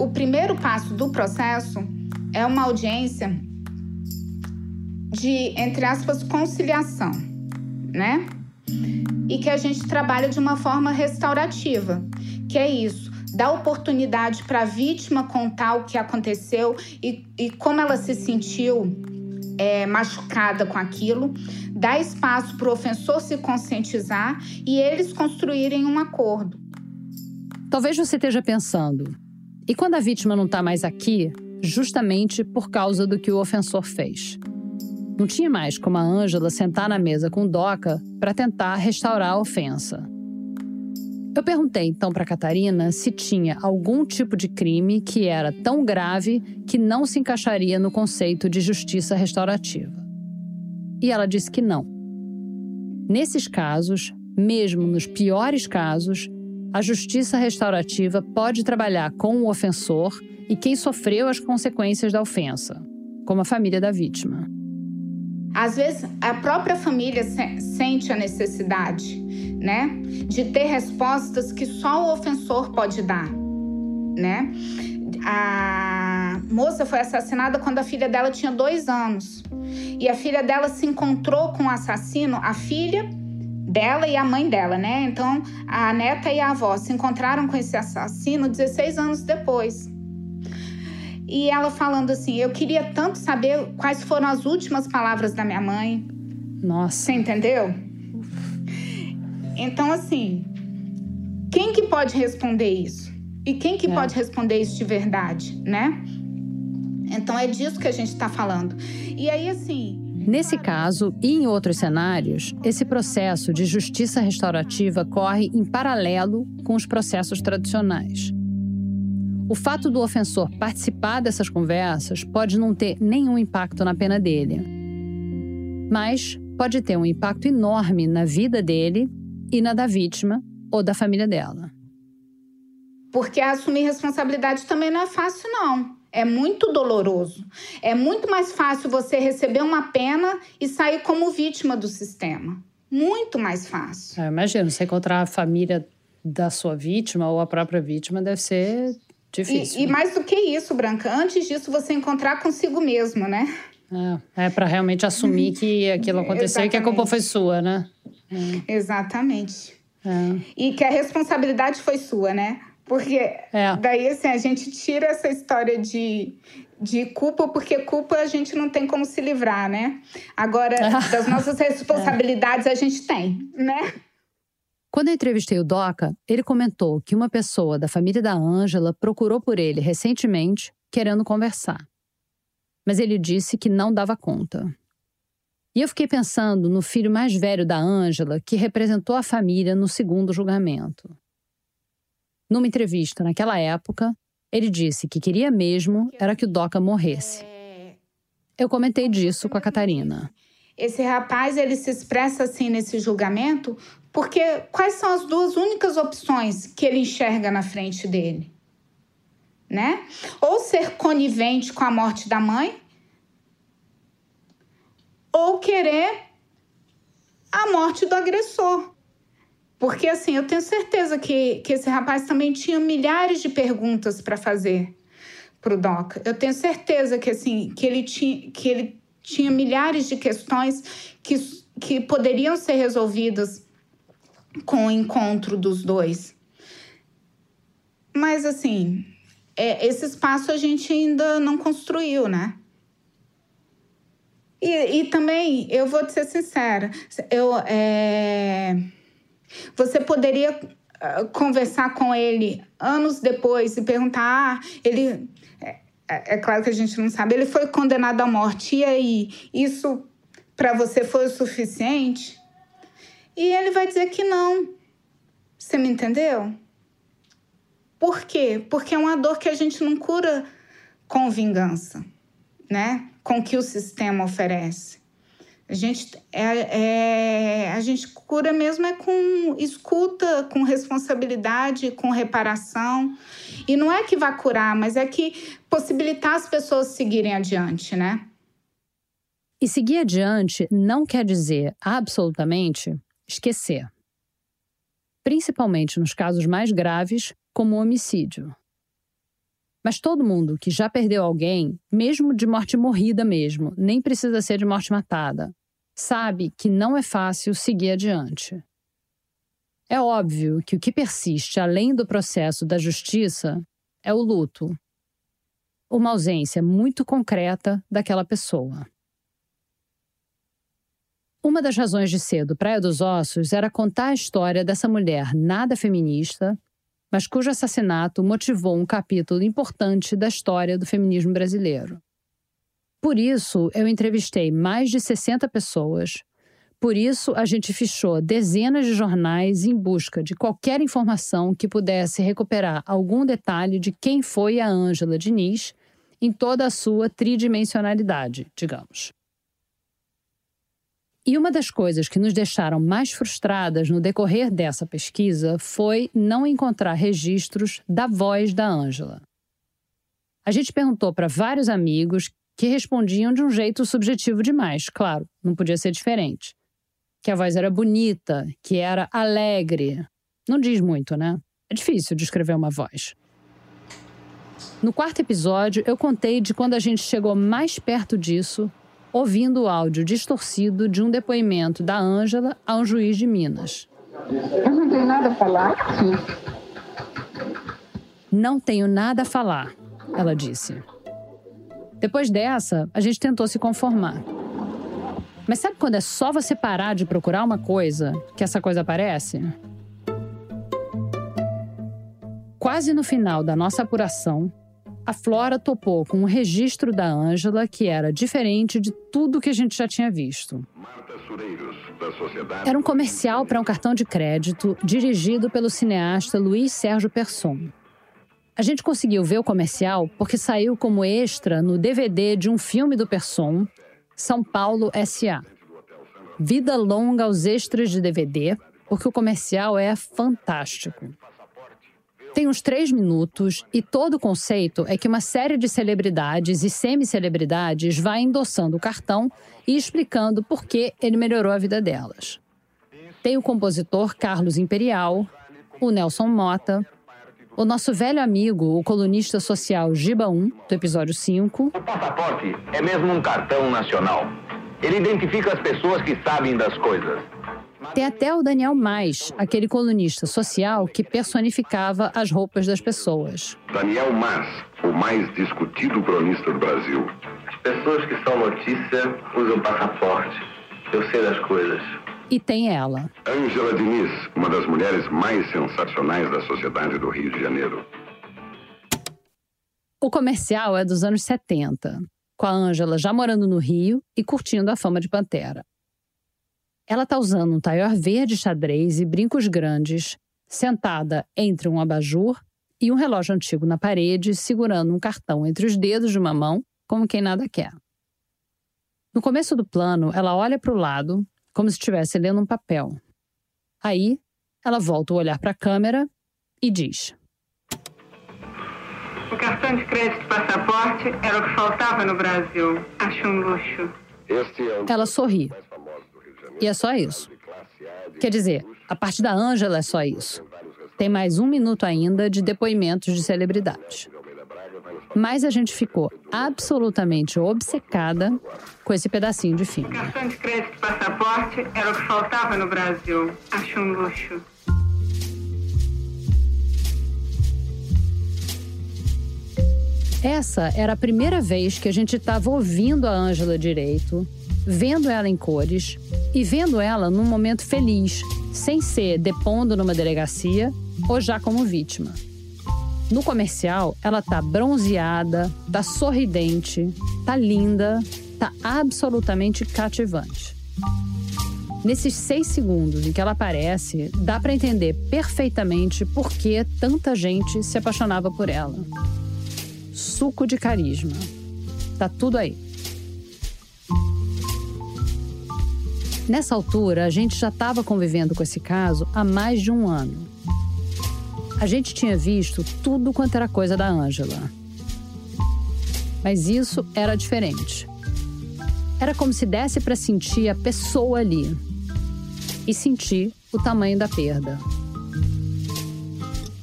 Speaker 8: O primeiro passo do processo é uma audiência de, entre aspas, conciliação, né? E que a gente trabalha de uma forma restaurativa, que é isso, dar oportunidade para a vítima contar o que aconteceu e, e como ela se sentiu é, machucada com aquilo, dá espaço para o ofensor se conscientizar e eles construírem um acordo.
Speaker 2: Talvez você esteja pensando, e quando a vítima não está mais aqui, justamente por causa do que o ofensor fez? Não tinha mais como a Ângela sentar na mesa com Doca para tentar restaurar a ofensa. Eu perguntei então para Catarina se tinha algum tipo de crime que era tão grave que não se encaixaria no conceito de justiça restaurativa. E ela disse que não. Nesses casos, mesmo nos piores casos, a justiça restaurativa pode trabalhar com o ofensor e quem sofreu as consequências da ofensa, como a família da vítima.
Speaker 8: Às vezes, a própria família se sente a necessidade, né, de ter respostas que só o ofensor pode dar, né? A moça foi assassinada quando a filha dela tinha dois anos. E a filha dela se encontrou com o assassino, a filha dela e a mãe dela, né? Então, a neta e a avó se encontraram com esse assassino 16 anos depois. E ela falando assim: Eu queria tanto saber quais foram as últimas palavras da minha mãe.
Speaker 2: Nossa.
Speaker 8: Você entendeu? Então, assim, quem que pode responder isso? E quem que é. pode responder isso de verdade, né? Então é disso que a gente está falando. E aí, assim.
Speaker 2: Nesse caso e em outros cenários, esse processo de justiça restaurativa corre em paralelo com os processos tradicionais. O fato do ofensor participar dessas conversas pode não ter nenhum impacto na pena dele, mas pode ter um impacto enorme na vida dele e na da vítima ou da família dela.
Speaker 8: Porque assumir responsabilidade também não é fácil, não. É muito doloroso. É muito mais fácil você receber uma pena e sair como vítima do sistema. Muito mais fácil.
Speaker 2: Eu imagino, você encontrar a família da sua vítima ou a própria vítima deve ser difícil.
Speaker 8: E, e mais do que isso, Branca, antes disso você encontrar consigo mesmo, né?
Speaker 2: É, é para realmente assumir que aquilo aconteceu e que a culpa foi sua, né?
Speaker 8: É. Exatamente. É. E que a responsabilidade foi sua, né? Porque é. daí, assim, a gente tira essa história de, de culpa, porque culpa a gente não tem como se livrar, né? Agora, das nossas responsabilidades a gente tem, né?
Speaker 2: Quando eu entrevistei o Doca, ele comentou que uma pessoa da família da Ângela procurou por ele recentemente, querendo conversar. Mas ele disse que não dava conta. E eu fiquei pensando no filho mais velho da Ângela, que representou a família no segundo julgamento. Numa entrevista naquela época, ele disse que queria mesmo era que o Doca morresse. Eu comentei disso com a Catarina.
Speaker 8: Esse rapaz, ele se expressa assim nesse julgamento porque quais são as duas únicas opções que ele enxerga na frente dele? Né? Ou ser conivente com a morte da mãe, ou querer a morte do agressor. Porque, assim, eu tenho certeza que, que esse rapaz também tinha milhares de perguntas para fazer para o Doc. Eu tenho certeza que, assim, que ele, tinha, que ele tinha milhares de questões que, que poderiam ser resolvidas com o encontro dos dois. Mas, assim, é, esse espaço a gente ainda não construiu, né? E, e também, eu vou te ser sincera, eu... É você poderia uh, conversar com ele anos depois e perguntar: ah, ele. É, é, é, claro que a gente não sabe, ele foi condenado à morte, e aí? Isso para você foi o suficiente? E ele vai dizer que não. Você me entendeu? Por quê? Porque é uma dor que a gente não cura com vingança, né? Com o que o sistema oferece. A gente, é, é, a gente cura mesmo é com escuta, com responsabilidade, com reparação. E não é que vai curar, mas é que possibilitar as pessoas seguirem adiante, né?
Speaker 2: E seguir adiante não quer dizer absolutamente esquecer. Principalmente nos casos mais graves, como o homicídio. Mas todo mundo que já perdeu alguém, mesmo de morte morrida mesmo, nem precisa ser de morte matada, sabe que não é fácil seguir adiante. É óbvio que o que persiste além do processo da justiça é o luto. Uma ausência muito concreta daquela pessoa. Uma das razões de ser do Praia dos Ossos era contar a história dessa mulher nada feminista mas cujo assassinato motivou um capítulo importante da história do feminismo brasileiro. Por isso, eu entrevistei mais de 60 pessoas. Por isso, a gente fichou dezenas de jornais em busca de qualquer informação que pudesse recuperar algum detalhe de quem foi a Ângela Diniz em toda a sua tridimensionalidade, digamos. E uma das coisas que nos deixaram mais frustradas no decorrer dessa pesquisa foi não encontrar registros da voz da Ângela. A gente perguntou para vários amigos que respondiam de um jeito subjetivo demais, claro, não podia ser diferente. Que a voz era bonita, que era alegre. Não diz muito, né? É difícil descrever uma voz. No quarto episódio, eu contei de quando a gente chegou mais perto disso, ouvindo o áudio distorcido de um depoimento da Ângela a um juiz de Minas.
Speaker 9: Eu não tenho nada a falar.
Speaker 2: Não tenho nada a falar, ela disse. Depois dessa, a gente tentou se conformar. Mas sabe quando é só você parar de procurar uma coisa que essa coisa aparece? Quase no final da nossa apuração, a Flora topou com um registro da Ângela que era diferente de tudo que a gente já tinha visto. Era um comercial para um cartão de crédito dirigido pelo cineasta Luiz Sérgio Persson. A gente conseguiu ver o comercial porque saiu como extra no DVD de um filme do Persson, São Paulo S.A. Vida longa aos extras de DVD, porque o comercial é fantástico. Tem uns três minutos e todo o conceito é que uma série de celebridades e semi-celebridades vai endossando o cartão e explicando por que ele melhorou a vida delas. Tem o compositor Carlos Imperial, o Nelson Mota, o nosso velho amigo, o colunista social Giba 1, do episódio 5.
Speaker 10: O passaporte é mesmo um cartão nacional. Ele identifica as pessoas que sabem das coisas.
Speaker 2: Tem até o Daniel Mais, aquele colunista social que personificava as roupas das pessoas.
Speaker 11: Daniel Mas, o mais discutido cronista do Brasil.
Speaker 12: As pessoas que são notícia usam passaporte. Eu sei das coisas.
Speaker 2: E tem ela.
Speaker 11: Ângela Diniz, uma das mulheres mais sensacionais da sociedade do Rio de Janeiro.
Speaker 2: O comercial é dos anos 70, com a Ângela já morando no Rio e curtindo a fama de Pantera. Ela está usando um taior verde xadrez e brincos grandes, sentada entre um abajur e um relógio antigo na parede, segurando um cartão entre os dedos de uma mão, como quem nada quer. No começo do plano, ela olha para o lado, como se estivesse lendo um papel. Aí, ela volta o olhar para a câmera e diz:
Speaker 9: O cartão de crédito passaporte era o que faltava no Brasil. Acho um luxo.
Speaker 11: É
Speaker 2: ela sorri. E é só isso. Quer dizer, a parte da Ângela é só isso. Tem mais um minuto ainda de depoimentos de celebridades. Mas a gente ficou absolutamente obcecada com esse pedacinho de filme.
Speaker 9: Cartão de crédito passaporte era o que faltava no Brasil. Acho um luxo.
Speaker 2: Essa era a primeira vez que a gente estava ouvindo a Ângela direito, vendo ela em cores e vendo ela num momento feliz, sem ser depondo numa delegacia ou já como vítima. No comercial, ela tá bronzeada, tá sorridente, tá linda, tá absolutamente cativante. Nesses seis segundos em que ela aparece, dá para entender perfeitamente por que tanta gente se apaixonava por ela. Suco de carisma. Tá tudo aí. Nessa altura, a gente já estava convivendo com esse caso há mais de um ano. A gente tinha visto tudo quanto era coisa da Ângela. Mas isso era diferente. Era como se desse para sentir a pessoa ali e sentir o tamanho da perda.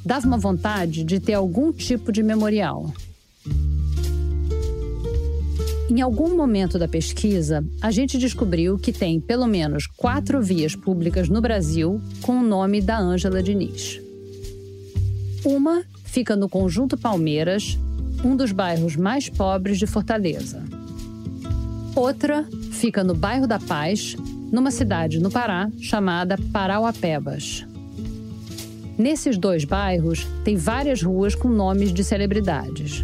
Speaker 2: Dava uma vontade de ter algum tipo de memorial. Em algum momento da pesquisa, a gente descobriu que tem pelo menos quatro vias públicas no Brasil com o nome da Ângela Diniz. Uma fica no Conjunto Palmeiras, um dos bairros mais pobres de Fortaleza. Outra fica no bairro da Paz, numa cidade no Pará chamada Parauapebas. Nesses dois bairros, tem várias ruas com nomes de celebridades.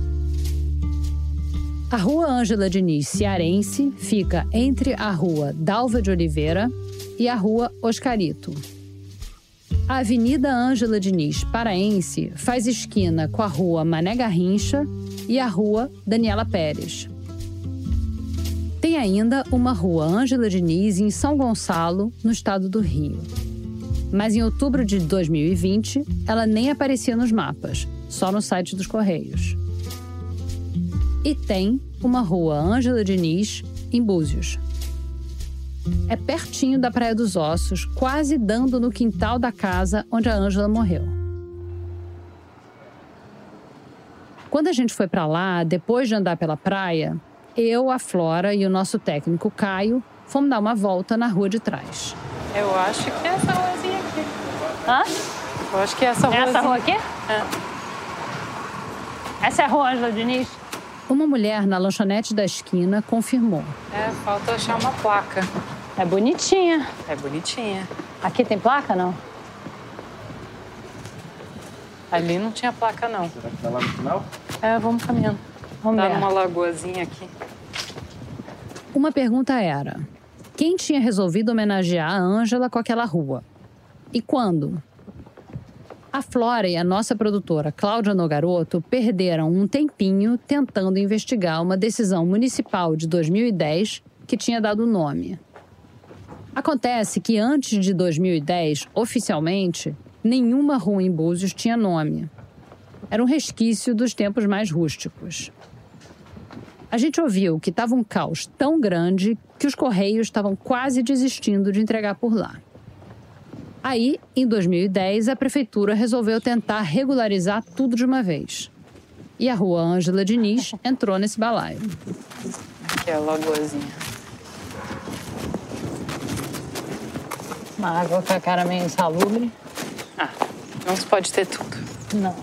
Speaker 2: A Rua Ângela Diniz Cearense fica entre a Rua Dalva de Oliveira e a Rua Oscarito. A Avenida Ângela Diniz Paraense faz esquina com a Rua Mané Garrincha e a Rua Daniela Pérez. Tem ainda uma rua Ângela Diniz em São Gonçalo, no estado do Rio. Mas em outubro de 2020, ela nem aparecia nos mapas, só no site dos Correios. E tem uma rua Ângela Diniz em Búzios. É pertinho da Praia dos Ossos, quase dando no quintal da casa onde a Ângela morreu. Quando a gente foi para lá, depois de andar pela praia, eu, a Flora e o nosso técnico Caio fomos dar uma volta na rua de trás.
Speaker 4: Eu acho que é essa ruazinha aqui.
Speaker 2: Hã?
Speaker 4: Eu acho que é essa rua.
Speaker 2: Essa rua aqui?
Speaker 4: É.
Speaker 2: Essa é a rua Ângela Diniz? Uma mulher na lanchonete da esquina confirmou.
Speaker 4: É, falta achar uma placa.
Speaker 2: É bonitinha.
Speaker 4: É bonitinha.
Speaker 2: Aqui tem placa, não?
Speaker 4: Ali não tinha placa, não.
Speaker 7: Será que tá lá no final?
Speaker 4: É, vamos caminhando.
Speaker 2: Vamos
Speaker 4: tá
Speaker 2: ver.
Speaker 4: numa lagoazinha aqui.
Speaker 2: Uma pergunta era: quem tinha resolvido homenagear a Ângela com aquela rua? E quando? A Flora e a nossa produtora Cláudia Nogaroto perderam um tempinho tentando investigar uma decisão municipal de 2010 que tinha dado nome. Acontece que antes de 2010, oficialmente, nenhuma rua em Búzios tinha nome. Era um resquício dos tempos mais rústicos. A gente ouviu que estava um caos tão grande que os Correios estavam quase desistindo de entregar por lá. Aí, em 2010, a prefeitura resolveu tentar regularizar tudo de uma vez. E a rua Ângela Diniz entrou nesse balaio.
Speaker 4: Aqui é a lagoazinha.
Speaker 2: Uma água com a cara meio insalubre.
Speaker 4: Ah, não se pode ter tudo.
Speaker 2: Não.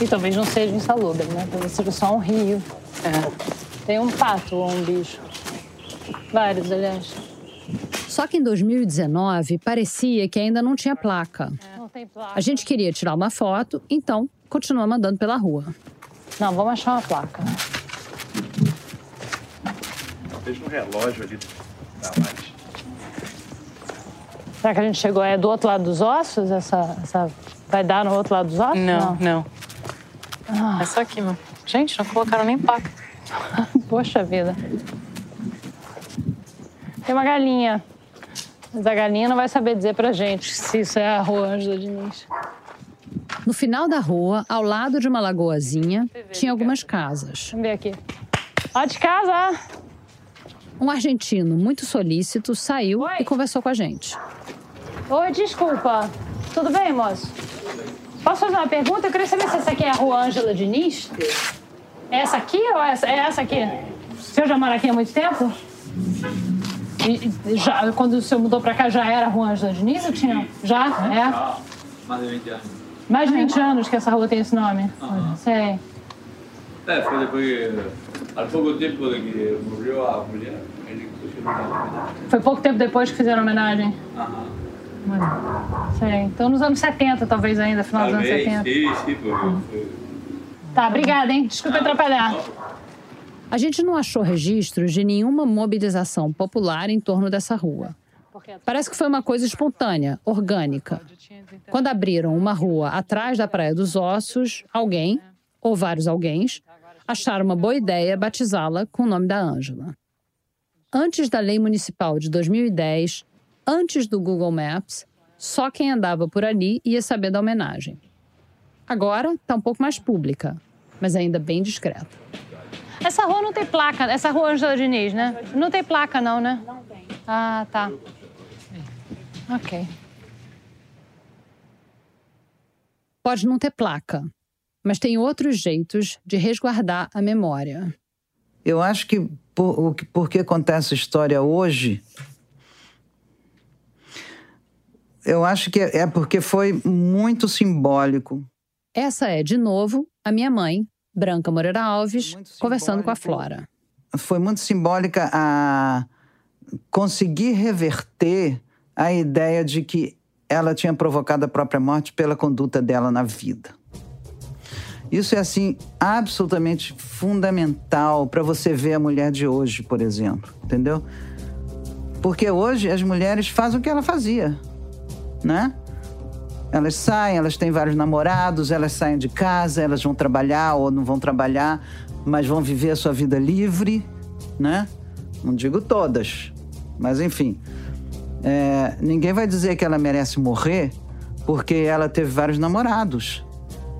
Speaker 2: E talvez não seja insalubre, né? Talvez seja só um rio.
Speaker 4: É.
Speaker 2: Tem um pato ou um bicho. Vários, aliás. Só que em 2019 parecia que ainda não tinha placa.
Speaker 4: Não tem placa.
Speaker 2: A gente queria tirar uma foto, então continuamos andando pela rua. Não, vamos achar uma placa.
Speaker 7: Veja um relógio ali da laje.
Speaker 2: Será que a gente chegou é do outro lado dos ossos? Essa, essa vai dar no outro lado dos ossos?
Speaker 4: Não, não. É só aqui, mano. Gente, não colocaram nem placa.
Speaker 2: Poxa vida. Tem uma galinha. Mas a galinha não vai saber dizer pra gente se isso é a rua Ângela Diniz. No final da rua, ao lado de uma lagoazinha, tinha algumas casas. Vamos ver aqui. Ó de casa! Um argentino muito solícito saiu e conversou com a gente. Oi, desculpa. Tudo bem, moço? Posso fazer uma pergunta? Eu queria saber se essa aqui é a rua Ângela Diniz. É essa aqui ou essa? É essa aqui? O senhor já mora aqui há muito tempo? E- e já, quando o senhor mudou pra cá, já era rua Ângela Diniz ou tinha? Já? É?
Speaker 13: Mais de 20 anos.
Speaker 2: Mais de 20 anos que essa rua tem esse nome. Sei.
Speaker 13: É, foi depois que, há pouco tempo que morreu a mulher, ele uma
Speaker 2: Foi pouco tempo depois que fizeram a homenagem.
Speaker 13: Aham.
Speaker 2: Sei. Então nos anos 70, talvez ainda, final dos anos
Speaker 13: Talvez,
Speaker 2: 70.
Speaker 13: sim, sim, foi...
Speaker 2: Tá, obrigada, hein? Desculpa atrapalhar. A gente não achou registros de nenhuma mobilização popular em torno dessa rua. Parece que foi uma coisa espontânea, orgânica. Quando abriram uma rua atrás da Praia dos Ossos, alguém, ou vários alguéns, acharam uma boa ideia batizá-la com o nome da Ângela. Antes da lei municipal de 2010, antes do Google Maps, só quem andava por ali ia saber da homenagem. Agora está um pouco mais pública, mas ainda bem discreta. Essa rua não tem placa, essa rua Ângela Diniz, né? Não tem placa, não, né? Não tem. Ah, tá. Ok. Pode não ter placa, mas tem outros jeitos de resguardar a memória.
Speaker 1: Eu acho que por, o que- por que contar essa história hoje, eu acho que é porque foi muito simbólico.
Speaker 2: Essa é, de novo, a minha mãe, Branca Moreira Alves, conversando com a Flora.
Speaker 1: Foi muito simbólica a conseguir reverter a ideia de que ela tinha provocado a própria morte pela conduta dela na vida. Isso é assim absolutamente fundamental para você ver a mulher de hoje, por exemplo, entendeu? Porque hoje as mulheres fazem o que ela fazia, né? Elas saem, elas têm vários namorados, elas saem de casa, elas vão trabalhar ou não vão trabalhar, mas vão viver a sua vida livre, né? Não digo todas, mas enfim. É, ninguém vai dizer que ela merece morrer porque ela teve vários namorados,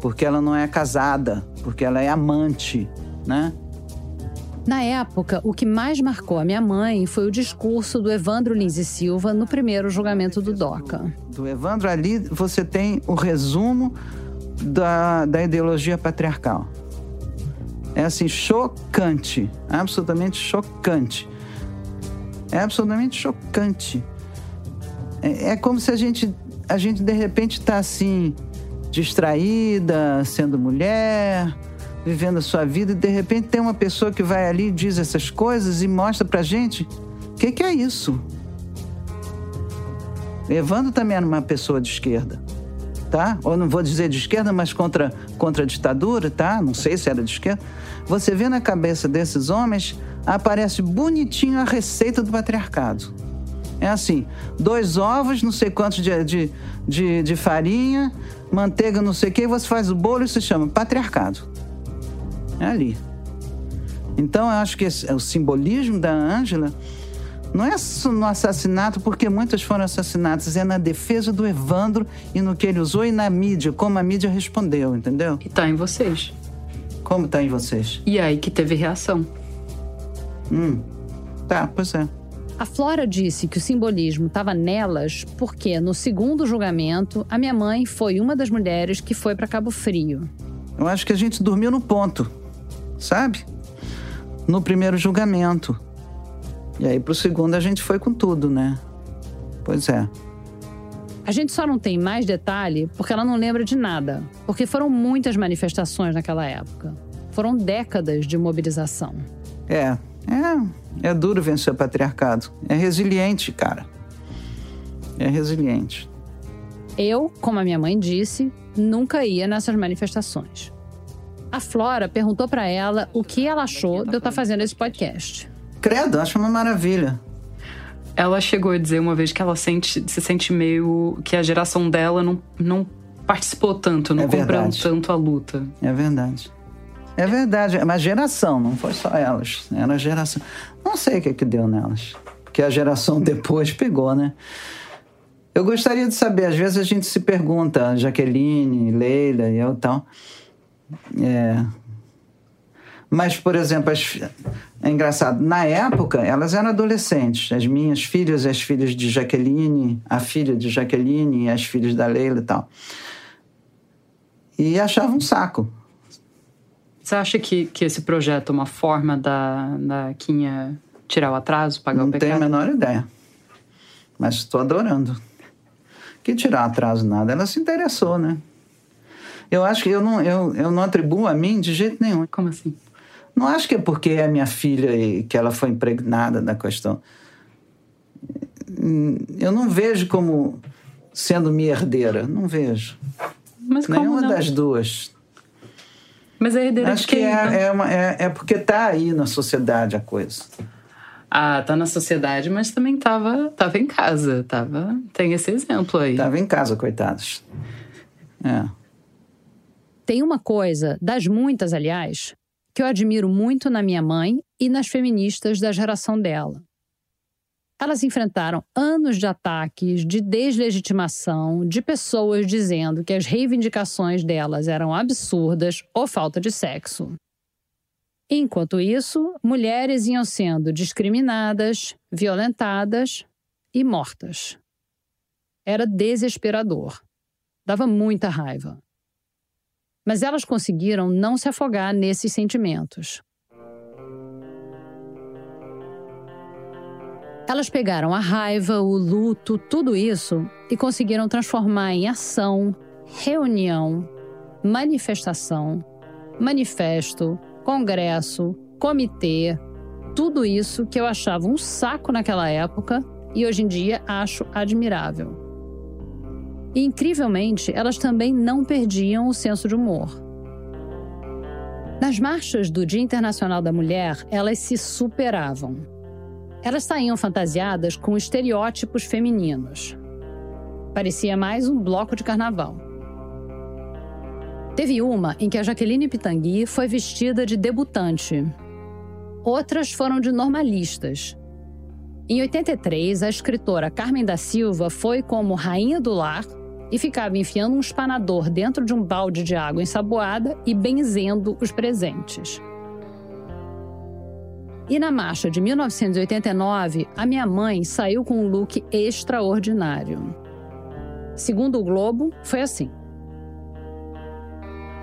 Speaker 1: porque ela não é casada, porque ela é amante, né?
Speaker 2: Na época, o que mais marcou a minha mãe foi o discurso do Evandro Lins e Silva no primeiro julgamento do DOCA.
Speaker 1: Do Evandro, ali você tem o resumo da, da ideologia patriarcal. É assim, chocante, absolutamente chocante. É absolutamente chocante. É, é como se a gente, a gente de repente está assim, distraída, sendo mulher, vivendo a sua vida, e de repente tem uma pessoa que vai ali e diz essas coisas e mostra pra gente o que, que é isso. Evandro também era uma pessoa de esquerda, tá? Ou não vou dizer de esquerda, mas contra, contra a ditadura, tá? Não sei se era de esquerda. Você vê na cabeça desses homens, aparece bonitinho a receita do patriarcado. É assim, dois ovos, não sei quantos de, de, de, de farinha, manteiga, não sei o que, você faz o bolo e se chama patriarcado. É ali. Então, eu acho que esse, o simbolismo da Ângela não é no assassinato, porque muitas foram assassinadas, é na defesa do Evandro e no que ele usou e na mídia, como a mídia respondeu, entendeu?
Speaker 14: E tá em vocês.
Speaker 1: Como tá em vocês?
Speaker 14: E aí que teve reação.
Speaker 1: Hum, tá, pois é.
Speaker 2: A Flora disse que o simbolismo estava nelas porque, no segundo julgamento, a minha mãe foi uma das mulheres que foi para Cabo Frio.
Speaker 1: Eu acho que a gente dormiu no ponto, sabe? No primeiro julgamento. E aí, pro segundo, a gente foi com tudo, né? Pois é.
Speaker 2: A gente só não tem mais detalhe porque ela não lembra de nada. Porque foram muitas manifestações naquela época. Foram décadas de mobilização.
Speaker 1: É, é, é duro vencer o patriarcado. É resiliente, cara. É resiliente.
Speaker 2: Eu, como a minha mãe disse, nunca ia nessas manifestações. A Flora perguntou para ela o que ela achou de eu estar tá fazendo esse podcast.
Speaker 1: Credo, acho uma maravilha.
Speaker 14: Ela chegou a dizer uma vez que ela sente, se sente meio que a geração dela não, não participou tanto, não é comprou tanto a luta.
Speaker 1: É verdade. É verdade, é uma geração, não foi só elas. Era a geração. Não sei o que, que deu nelas. Que a geração depois pegou, né? Eu gostaria de saber, às vezes a gente se pergunta, Jaqueline, Leila e eu tal. É... Mas, por exemplo, as... é engraçado, na época elas eram adolescentes. As minhas filhas, as filhas de Jaqueline, a filha de Jaqueline e as filhas da Leila e tal. E achavam um saco
Speaker 14: você acha que, que esse projeto é uma forma da, da Quinha tirar o atraso, pagar
Speaker 1: Não
Speaker 14: o pecado?
Speaker 1: Não tenho a menor ideia. Mas estou adorando. Que tirar atraso nada. Ela se interessou, né? Eu acho que eu não, eu, eu não atribuo a mim de jeito nenhum.
Speaker 14: Como assim?
Speaker 1: Não acho que é porque é minha filha e que ela foi impregnada da questão. Eu não vejo como sendo minha herdeira. Não vejo.
Speaker 14: Mas
Speaker 1: Nenhuma
Speaker 14: não?
Speaker 1: das duas.
Speaker 14: Mas a herdeira
Speaker 1: Acho
Speaker 14: de quem,
Speaker 1: que é,
Speaker 14: então?
Speaker 1: é, uma, é, é porque tá aí na sociedade a coisa.
Speaker 14: Ah, tá na sociedade, mas também tava, tava em casa. Tava, tem esse exemplo aí.
Speaker 1: Tava em casa, coitados. É.
Speaker 2: Tem uma coisa, das muitas, aliás, que eu admiro muito na minha mãe e nas feministas da geração dela. Elas enfrentaram anos de ataques, de deslegitimação, de pessoas dizendo que as reivindicações delas eram absurdas ou falta de sexo. Enquanto isso, mulheres iam sendo discriminadas, violentadas e mortas. Era desesperador. Dava muita raiva. Mas elas conseguiram não se afogar nesses sentimentos. Elas pegaram a raiva, o luto, tudo isso e conseguiram transformar em ação, reunião, manifestação, manifesto, congresso, comitê, tudo isso que eu achava um saco naquela época e hoje em dia acho admirável. E, incrivelmente, elas também não perdiam o senso de humor. Nas marchas do Dia Internacional da Mulher, elas se superavam. Elas saíam fantasiadas com estereótipos femininos. Parecia mais um bloco de carnaval. Teve uma em que a Jaqueline Pitangui foi vestida de debutante. Outras foram de normalistas. Em 83, a escritora Carmen da Silva foi como rainha do lar e ficava enfiando um espanador dentro de um balde de água ensaboada e benzendo os presentes. E na marcha de 1989, a minha mãe saiu com um look extraordinário. Segundo o Globo, foi assim.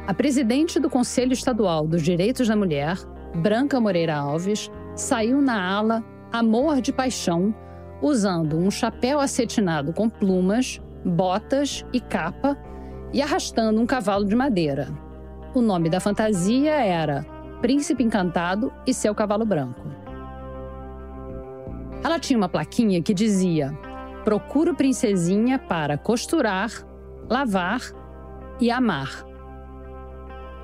Speaker 2: A presidente do Conselho Estadual dos Direitos da Mulher, Branca Moreira Alves, saiu na ala Amor de Paixão, usando um chapéu acetinado com plumas, botas e capa e arrastando um cavalo de madeira. O nome da fantasia era Príncipe Encantado e seu cavalo branco. Ela tinha uma plaquinha que dizia: Procuro princesinha para costurar, lavar e amar.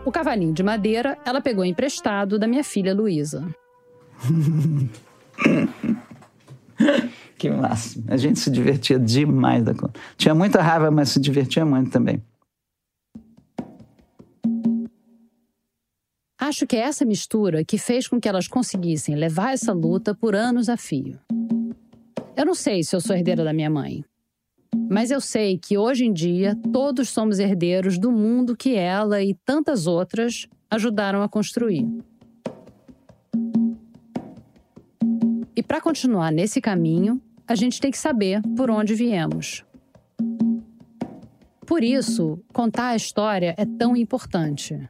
Speaker 2: O cavalinho de madeira ela pegou emprestado da minha filha Luísa.
Speaker 1: que máximo. A gente se divertia demais da conta. Tinha muita raiva, mas se divertia muito também.
Speaker 2: Acho que é essa mistura que fez com que elas conseguissem levar essa luta por anos a fio. Eu não sei se eu sou herdeira da minha mãe, mas eu sei que hoje em dia todos somos herdeiros do mundo que ela e tantas outras ajudaram a construir. E para continuar nesse caminho, a gente tem que saber por onde viemos. Por isso, contar a história é tão importante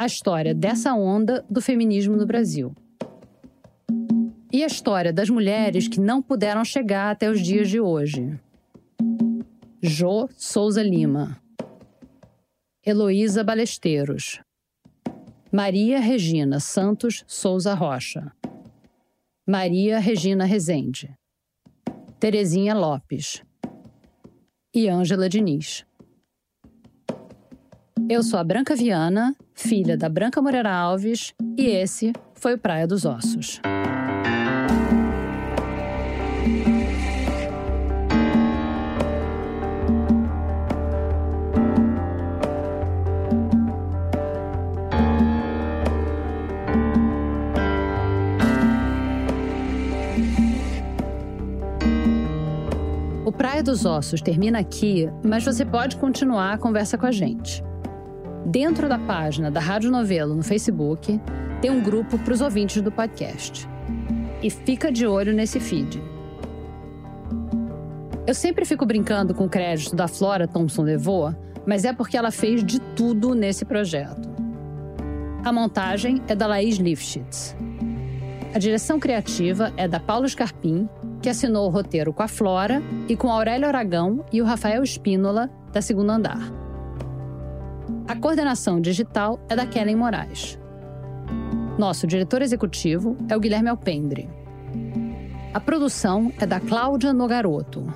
Speaker 2: a história dessa onda do feminismo no Brasil. E a história das mulheres que não puderam chegar até os dias de hoje. Jo Souza Lima, Heloísa Balesteiros, Maria Regina Santos Souza Rocha, Maria Regina Rezende, Terezinha Lopes e Ângela Diniz. Eu sou a Branca Viana, filha da Branca Moreira Alves, e esse foi o Praia dos Ossos. Praia dos Ossos termina aqui, mas você pode continuar a conversa com a gente. Dentro da página da Rádio Novelo no Facebook, tem um grupo para os ouvintes do podcast. E fica de olho nesse feed. Eu sempre fico brincando com o crédito da Flora Thompson levou, mas é porque ela fez de tudo nesse projeto. A montagem é da Laís Lifshitz. A direção criativa é da Paulo Scarpim, que assinou o roteiro com a Flora e com Aurélio Aragão e o Rafael Espínola, da Segunda Andar. A coordenação digital é da Kellen Moraes. Nosso diretor executivo é o Guilherme Alpendre. A produção é da Cláudia Nogaroto.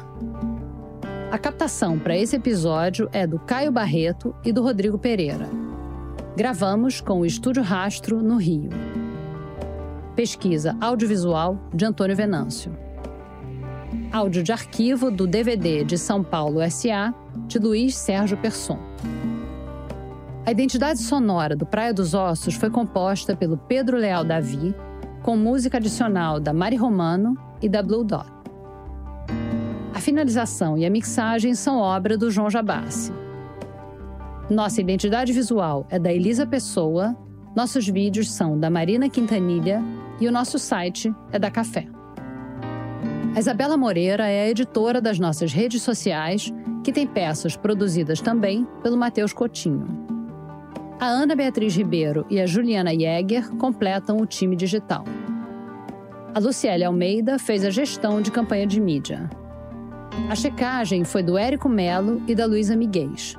Speaker 2: A captação para esse episódio é do Caio Barreto e do Rodrigo Pereira. Gravamos com o Estúdio Rastro, no Rio. Pesquisa audiovisual de Antônio Venâncio. Áudio de arquivo do DVD de São Paulo SA, de Luiz Sérgio Persson. A identidade sonora do Praia dos Ossos foi composta pelo Pedro Leal Davi, com música adicional da Mari Romano e da Blue Dot. A finalização e a mixagem são obra do João Jabassi. Nossa identidade visual é da Elisa Pessoa, nossos vídeos são da Marina Quintanilha e o nosso site é da Café. A Isabela Moreira é a editora das nossas redes sociais, que tem peças produzidas também pelo Matheus Coutinho. A Ana Beatriz Ribeiro e a Juliana Jäger completam o time digital. A Luciele Almeida fez a gestão de campanha de mídia. A checagem foi do Érico Melo e da Luísa Miguez.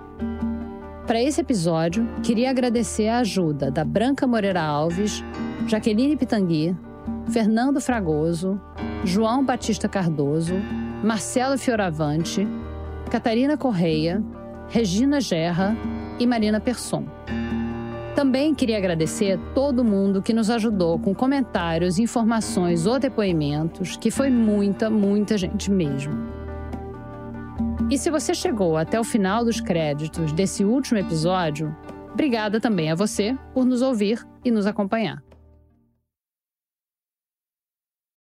Speaker 2: Para esse episódio, queria agradecer a ajuda da Branca Moreira Alves, Jaqueline Pitangui, Fernando Fragoso, João Batista Cardoso, Marcelo Fioravante, Catarina Correia, Regina Gerra e Marina Persson. Também queria agradecer todo mundo que nos ajudou com comentários, informações ou depoimentos, que foi muita, muita gente mesmo. E se você chegou até o final dos créditos desse último episódio, obrigada também a você por nos ouvir e nos acompanhar.